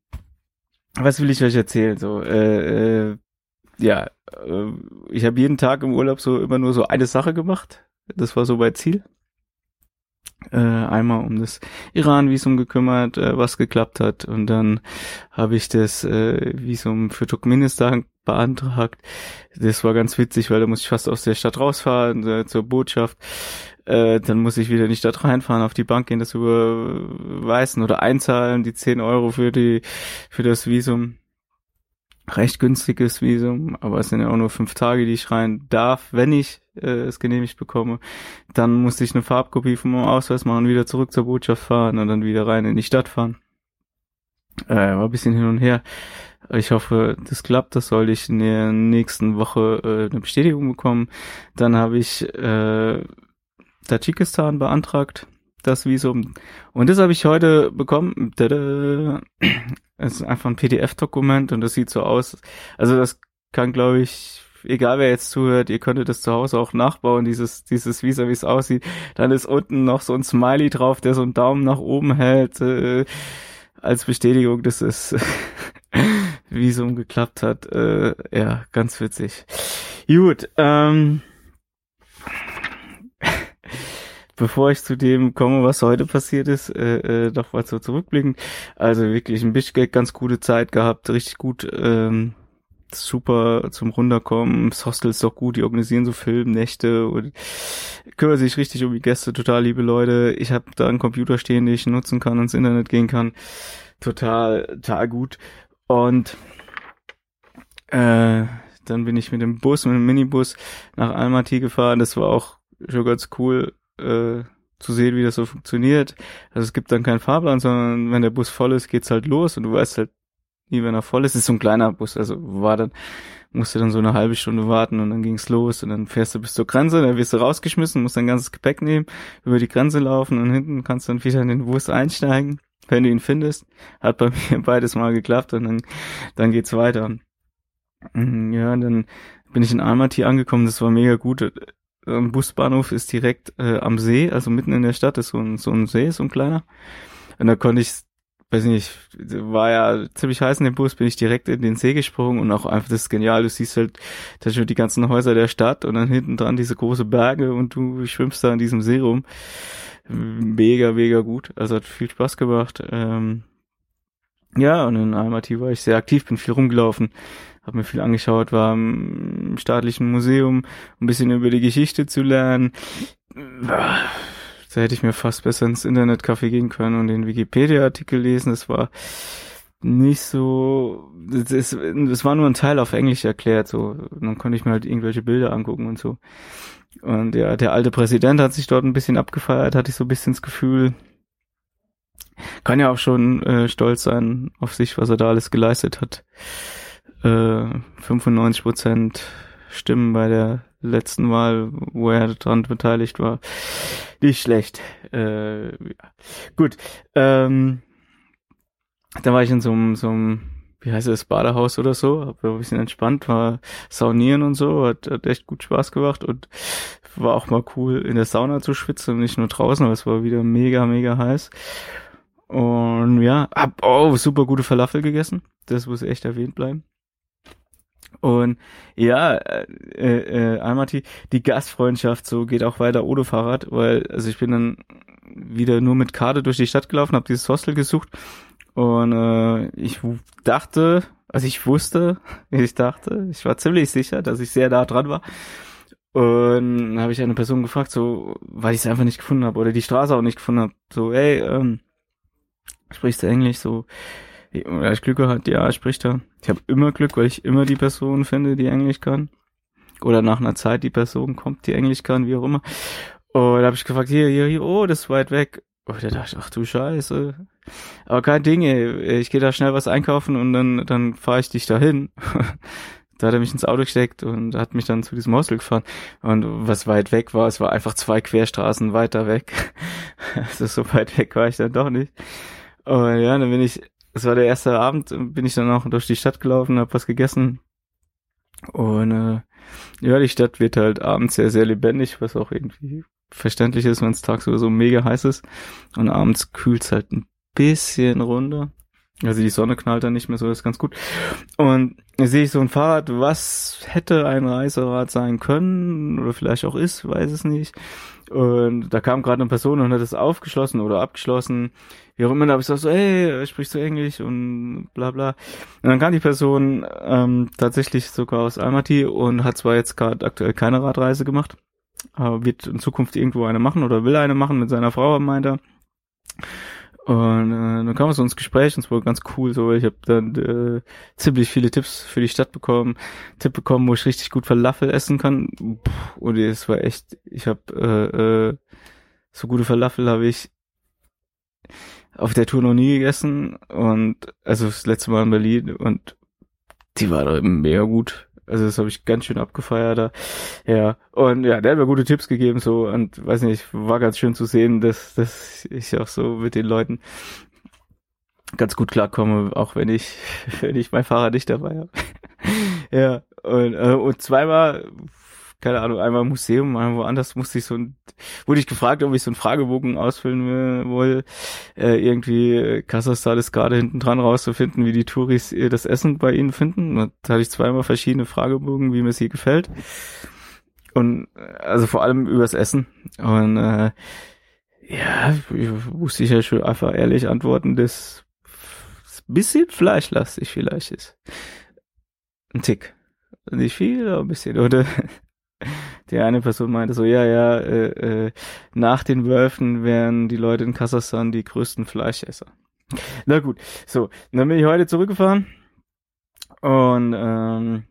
was will ich euch erzählen? So, äh, äh, ja, äh, ich habe jeden Tag im Urlaub so immer nur so eine Sache gemacht. Das war so bei Ziel. Äh, einmal um das Iran-Visum gekümmert, äh, was geklappt hat. Und dann habe ich das äh, Visum für Turkmenistan beantragt. Das war ganz witzig, weil da muss ich fast aus der Stadt rausfahren äh, zur Botschaft. Äh, dann muss ich wieder in die Stadt reinfahren, auf die Bank gehen, das überweisen oder einzahlen, die 10 Euro für die für das Visum recht günstiges Visum, aber es sind ja auch nur fünf Tage, die ich rein darf, wenn ich äh, es genehmigt bekomme. Dann musste ich eine Farbkopie vom Ausweis machen, wieder zurück zur Botschaft fahren und dann wieder rein in die Stadt fahren. Äh, war ein bisschen hin und her. Ich hoffe, das klappt. Das sollte ich in der nächsten Woche äh, eine Bestätigung bekommen. Dann habe ich äh, Tadschikistan beantragt das Visum. Und das habe ich heute bekommen. Es ist einfach ein PDF-Dokument und das sieht so aus. Also das kann, glaube ich, egal wer jetzt zuhört, ihr könntet das zu Hause auch nachbauen, dieses, dieses Visa, wie es aussieht. Dann ist unten noch so ein Smiley drauf, der so einen Daumen nach oben hält, äh, als Bestätigung, dass es [laughs] Visum geklappt hat. Äh, ja, ganz witzig. Gut, ähm, bevor ich zu dem komme, was heute passiert ist, äh, äh, doch mal so zurückblicken. Also wirklich ein bisschen ganz gute Zeit gehabt, richtig gut, ähm, super zum Runterkommen. Das Hostel ist doch gut, die organisieren so Filmnächte und kümmern sich richtig um die Gäste, total liebe Leute. Ich habe da einen Computer stehen, den ich nutzen kann, ins Internet gehen kann. Total, total gut. Und äh, dann bin ich mit dem Bus, mit dem Minibus nach Almaty gefahren. Das war auch schon ganz cool äh, zu sehen, wie das so funktioniert. Also es gibt dann keinen Fahrplan, sondern wenn der Bus voll ist, geht's halt los und du weißt halt nie, wenn er voll ist. Es ist so ein kleiner Bus, also war dann, musste dann so eine halbe Stunde warten und dann ging's los und dann fährst du bis zur Grenze, dann wirst du rausgeschmissen, musst dein ganzes Gepäck nehmen, über die Grenze laufen und hinten kannst du dann wieder in den Bus einsteigen, wenn du ihn findest. Hat bei [laughs] mir beides mal geklappt und dann, dann geht's weiter. Mhm, ja, dann bin ich in Almaty angekommen, das war mega gut ein Busbahnhof ist direkt äh, am See, also mitten in der Stadt ist so ein, so ein See, so ein kleiner. Und da konnte ich, weiß nicht, war ja ziemlich heiß in dem Bus, bin ich direkt in den See gesprungen und auch einfach, das ist genial, du siehst halt da schon die ganzen Häuser der Stadt und dann hinten dran diese große Berge und du schwimmst da in diesem See rum. Mega, mega gut. Also hat viel Spaß gemacht. Ähm, ja, und in Almaty war ich sehr aktiv, bin viel rumgelaufen habe mir viel angeschaut, war im staatlichen Museum, um ein bisschen über die Geschichte zu lernen. Da hätte ich mir fast besser ins Internetcafé gehen können und den Wikipedia-Artikel lesen. Das war nicht so, das, das war nur ein Teil auf Englisch erklärt, so. Und dann konnte ich mir halt irgendwelche Bilder angucken und so. Und ja, der alte Präsident hat sich dort ein bisschen abgefeiert, hatte ich so ein bisschen das Gefühl. Kann ja auch schon äh, stolz sein auf sich, was er da alles geleistet hat äh, 95 Prozent Stimmen bei der letzten Wahl, wo er dran beteiligt war. Nicht schlecht. Äh, ja. Gut. Ähm, da war ich in so einem, so einem, wie heißt das, Badehaus oder so, hab ein bisschen entspannt, war saunieren und so, hat, hat echt gut Spaß gemacht und war auch mal cool in der Sauna zu schwitzen, nicht nur draußen, aber es war wieder mega, mega heiß. Und ja, hab oh, super gute Falafel gegessen. Das muss echt erwähnt bleiben. Und ja, äh, äh, Almaty, die Gastfreundschaft so geht auch weiter ohne Fahrrad, weil also ich bin dann wieder nur mit Karte durch die Stadt gelaufen, habe dieses Hostel gesucht und äh, ich dachte, also ich wusste, [laughs] ich dachte, ich war ziemlich sicher, dass ich sehr nah dran war. Und habe ich eine Person gefragt, so, weil ich es einfach nicht gefunden habe oder die Straße auch nicht gefunden habe, so, ey, ähm, sprichst du Englisch? So, Ja, ich Glück gehabt, ja, spricht er. Ich habe immer Glück, weil ich immer die Person finde, die Englisch kann. Oder nach einer Zeit die Person kommt, die Englisch kann, wie auch immer. Und da habe ich gefragt, hier, hier, hier, oh, das ist weit weg. Und da dachte ich, ach du Scheiße. Aber kein Ding, ey. ich gehe da schnell was einkaufen und dann, dann fahre ich dich dahin. [laughs] da hat er mich ins Auto gesteckt und hat mich dann zu diesem Hostel gefahren. Und was weit weg war, es war einfach zwei Querstraßen weiter weg. [laughs] also so weit weg war ich dann doch nicht. Und ja, dann bin ich, es war der erste Abend, bin ich dann auch durch die Stadt gelaufen, hab was gegessen. Und äh, ja, die Stadt wird halt abends sehr, sehr lebendig, was auch irgendwie verständlich ist, wenn es tagsüber so mega heiß ist. Und abends kühlt es halt ein bisschen runter. Also die Sonne knallt dann nicht mehr so, das ist ganz gut. Und da sehe ich so ein Fahrrad, was hätte ein Reiserad sein können oder vielleicht auch ist, weiß es nicht. Und da kam gerade eine Person und hat es aufgeschlossen oder abgeschlossen. Wie auch immer, da habe ich gesagt so, hey, sprichst du Englisch und bla bla. Und dann kam die Person ähm, tatsächlich sogar aus Almaty und hat zwar jetzt gerade aktuell keine Radreise gemacht, aber wird in Zukunft irgendwo eine machen oder will eine machen mit seiner Frau, meint er. Und äh, dann kam es so ins Gespräch und es war ganz cool, so ich habe dann äh, ziemlich viele Tipps für die Stadt bekommen, Tipp bekommen, wo ich richtig gut Falafel essen kann. Puh, und es war echt, ich habe äh, äh, so gute Falafel habe ich auf der Tour noch nie gegessen und also das letzte Mal in Berlin und die war da mega gut. Also das habe ich ganz schön abgefeiert da. Ja. Und ja, der hat mir gute Tipps gegeben so und weiß nicht, war ganz schön zu sehen, dass, dass ich auch so mit den Leuten ganz gut klarkomme, auch wenn ich, [laughs] wenn ich mein Fahrrad nicht dabei habe. [laughs] ja. Und, äh, und zweimal keine Ahnung, einmal im Museum, einmal woanders musste ich so ein, wurde ich gefragt, ob ich so einen Fragebogen ausfüllen will, äh, irgendwie äh, Kasachstan ist gerade hinten dran rauszufinden, wie die Touris äh, das Essen bei ihnen finden. Da hatte ich zweimal verschiedene Fragebogen, wie mir sie gefällt. Und äh, also vor allem übers Essen. Und äh, ja, musste ich ja schon einfach ehrlich antworten, dass es ein bisschen fleischlastig vielleicht ist. Ein Tick. Nicht viel, aber ein bisschen, oder? Die eine Person meinte so, ja, ja, äh, äh, nach den Wölfen wären die Leute in Kasachstan die größten Fleischesser. Na gut, so, dann bin ich heute zurückgefahren und ähm,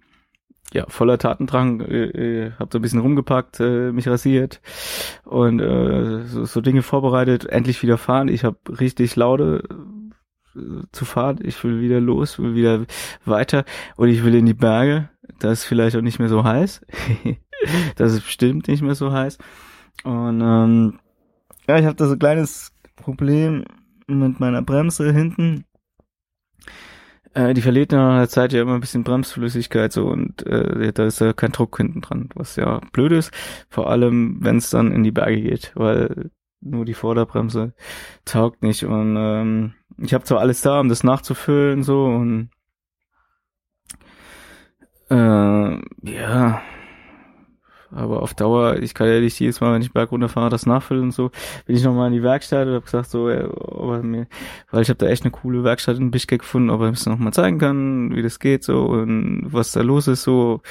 ja, voller Tatendrang, äh, äh, hab so ein bisschen rumgepackt, äh, mich rasiert und äh, so, so Dinge vorbereitet, endlich wieder fahren. Ich habe richtig laute äh, zu fahren, ich will wieder los, will wieder weiter und ich will in die Berge. Da ist vielleicht auch nicht mehr so heiß. [laughs] [laughs] das ist bestimmt nicht mehr so heiß. Und ähm, ja, ich habe da so ein kleines Problem mit meiner Bremse hinten. Äh, die verliert nach einer Zeit ja immer ein bisschen Bremsflüssigkeit so und äh, da ist ja kein Druck hinten dran, was ja blöd ist. Vor allem, wenn es dann in die Berge geht, weil nur die Vorderbremse taugt nicht. Und ähm, ich habe zwar alles da, um das nachzufüllen so und äh, ja, aber auf Dauer, ich kann ja nicht jedes Mal, wenn ich berg runterfahre, das nachfüllen und so. Bin ich nochmal in die Werkstatt und habe gesagt, so, ob er mir, weil ich habe da echt eine coole Werkstatt in Bischkek gefunden, ob er mir das nochmal zeigen kann, wie das geht so und was da los ist, so,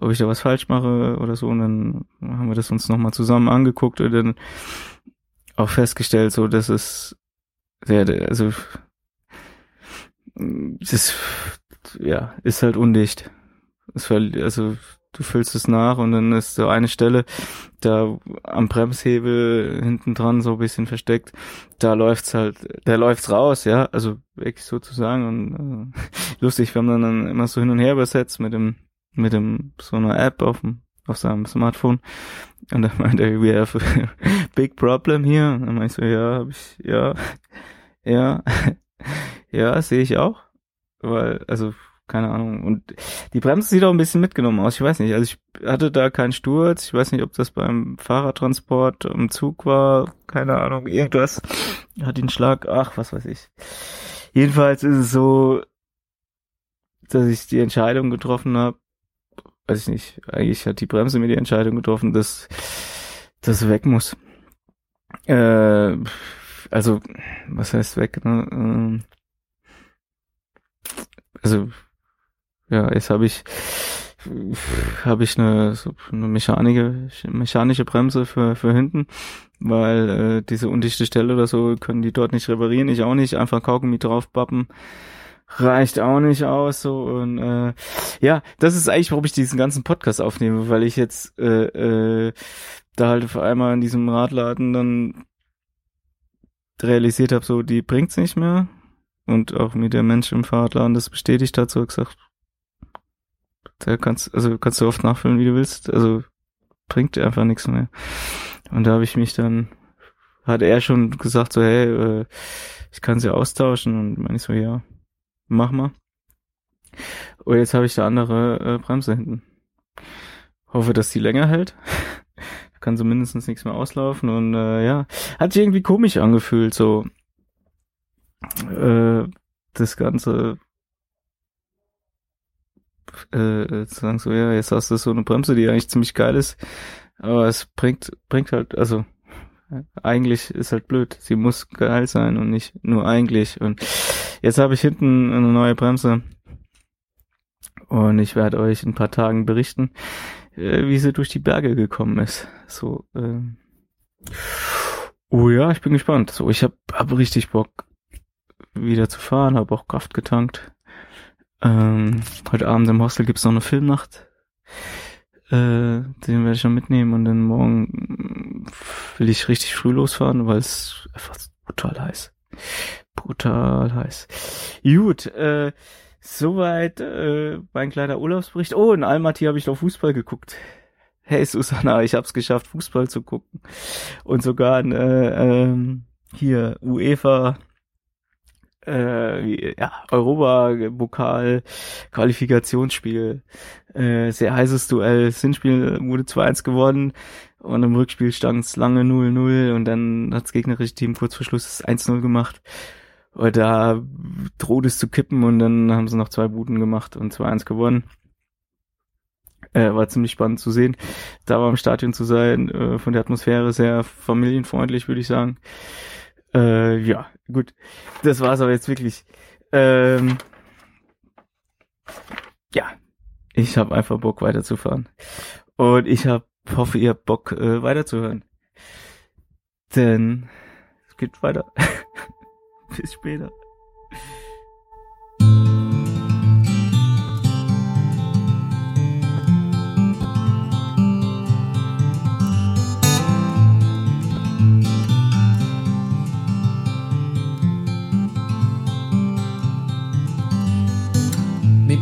ob ich da was falsch mache oder so. Und dann haben wir das uns nochmal zusammen angeguckt und dann auch festgestellt, so, dass es sehr, also, ist, ja, ist halt undicht. Es also du füllst es nach und dann ist so eine Stelle da am Bremshebel hinten dran so ein bisschen versteckt. Da läuft's halt, da läuft's raus, ja, also wirklich sozusagen und äh, [laughs] lustig, wir haben dann immer so hin und her übersetzt mit dem mit dem so einer App auf dem auf seinem Smartphone und dann meinte er, we have a [laughs] big problem hier. Und dann meinte ich so, ja, hab ich, ja, [laughs] ja, ja, sehe ich auch, weil also keine Ahnung. Und die Bremse sieht auch ein bisschen mitgenommen aus. Ich weiß nicht. Also ich hatte da keinen Sturz. Ich weiß nicht, ob das beim Fahrradtransport im Zug war. Keine Ahnung. Irgendwas hat den Schlag. Ach, was weiß ich. Jedenfalls ist es so, dass ich die Entscheidung getroffen habe. Weiß ich nicht. Eigentlich hat die Bremse mir die Entscheidung getroffen, dass das weg muss. Äh, also, was heißt weg? Ne? Ähm, also ja, jetzt habe ich habe ich eine, so eine mechanische, mechanische Bremse für, für hinten, weil äh, diese undichte Stelle oder so können die dort nicht reparieren, ich auch nicht, einfach Kaugummi draufbappen reicht auch nicht aus so. Und äh, ja, das ist eigentlich, warum ich diesen ganzen Podcast aufnehme, weil ich jetzt äh, äh, da halt vor einmal in diesem Radladen dann realisiert habe, so die bringt's nicht mehr. Und auch mir der Mensch im Fahrradladen das bestätigt hat, so gesagt, da kannst also kannst du oft nachfüllen, wie du willst, also bringt dir einfach nichts mehr. Und da habe ich mich dann hat er schon gesagt so hey, äh, ich kann sie austauschen und meine ich so ja mach mal. Und jetzt habe ich da andere äh, Bremse hinten. Hoffe, dass die länger hält. [laughs] Kann so mindestens nichts mehr auslaufen und äh, ja, hat sich irgendwie komisch angefühlt, so äh, das Ganze äh, zu sagen, so ja, jetzt hast du so eine Bremse, die eigentlich ziemlich geil ist, aber es bringt, bringt halt, also eigentlich ist halt blöd. Sie muss geil sein und nicht nur eigentlich. Und jetzt habe ich hinten eine neue Bremse. Und ich werde euch in ein paar Tagen berichten, äh, wie sie durch die Berge gekommen ist. So, äh Oh ja, ich bin gespannt. So, ich habe hab richtig Bock, wieder zu fahren, habe auch Kraft getankt. Ähm, heute Abend im Hostel gibt's noch eine Filmnacht. Äh, den werde ich schon mitnehmen und dann morgen will ich richtig früh losfahren, weil es einfach brutal heiß. Brutal heiß. Gut, äh, soweit äh, mein kleiner Urlaubsbericht. Oh, in Almaty habe ich doch Fußball geguckt. Hey Susanna, ich hab's geschafft, Fußball zu gucken. Und sogar äh, ähm, hier UEFA äh, ja, Europa-Pokal, Qualifikationsspiel, äh, sehr heißes Duell. Das Hinspiel wurde 2-1 gewonnen und im Rückspiel stand es lange 0-0 und dann hat das gegnerische Team kurz vor Schluss 1-0 gemacht. Und da droht es zu kippen und dann haben sie noch zwei Buten gemacht und 2-1 gewonnen. Äh, war ziemlich spannend zu sehen, da war im Stadion zu sein, äh, von der Atmosphäre sehr familienfreundlich, würde ich sagen. Äh, ja, gut. Das war's aber jetzt wirklich. Ähm, ja, ich habe einfach Bock weiterzufahren. Und ich hab, hoffe, ihr habt Bock äh, weiterzuhören. Denn es geht weiter. [laughs] Bis später.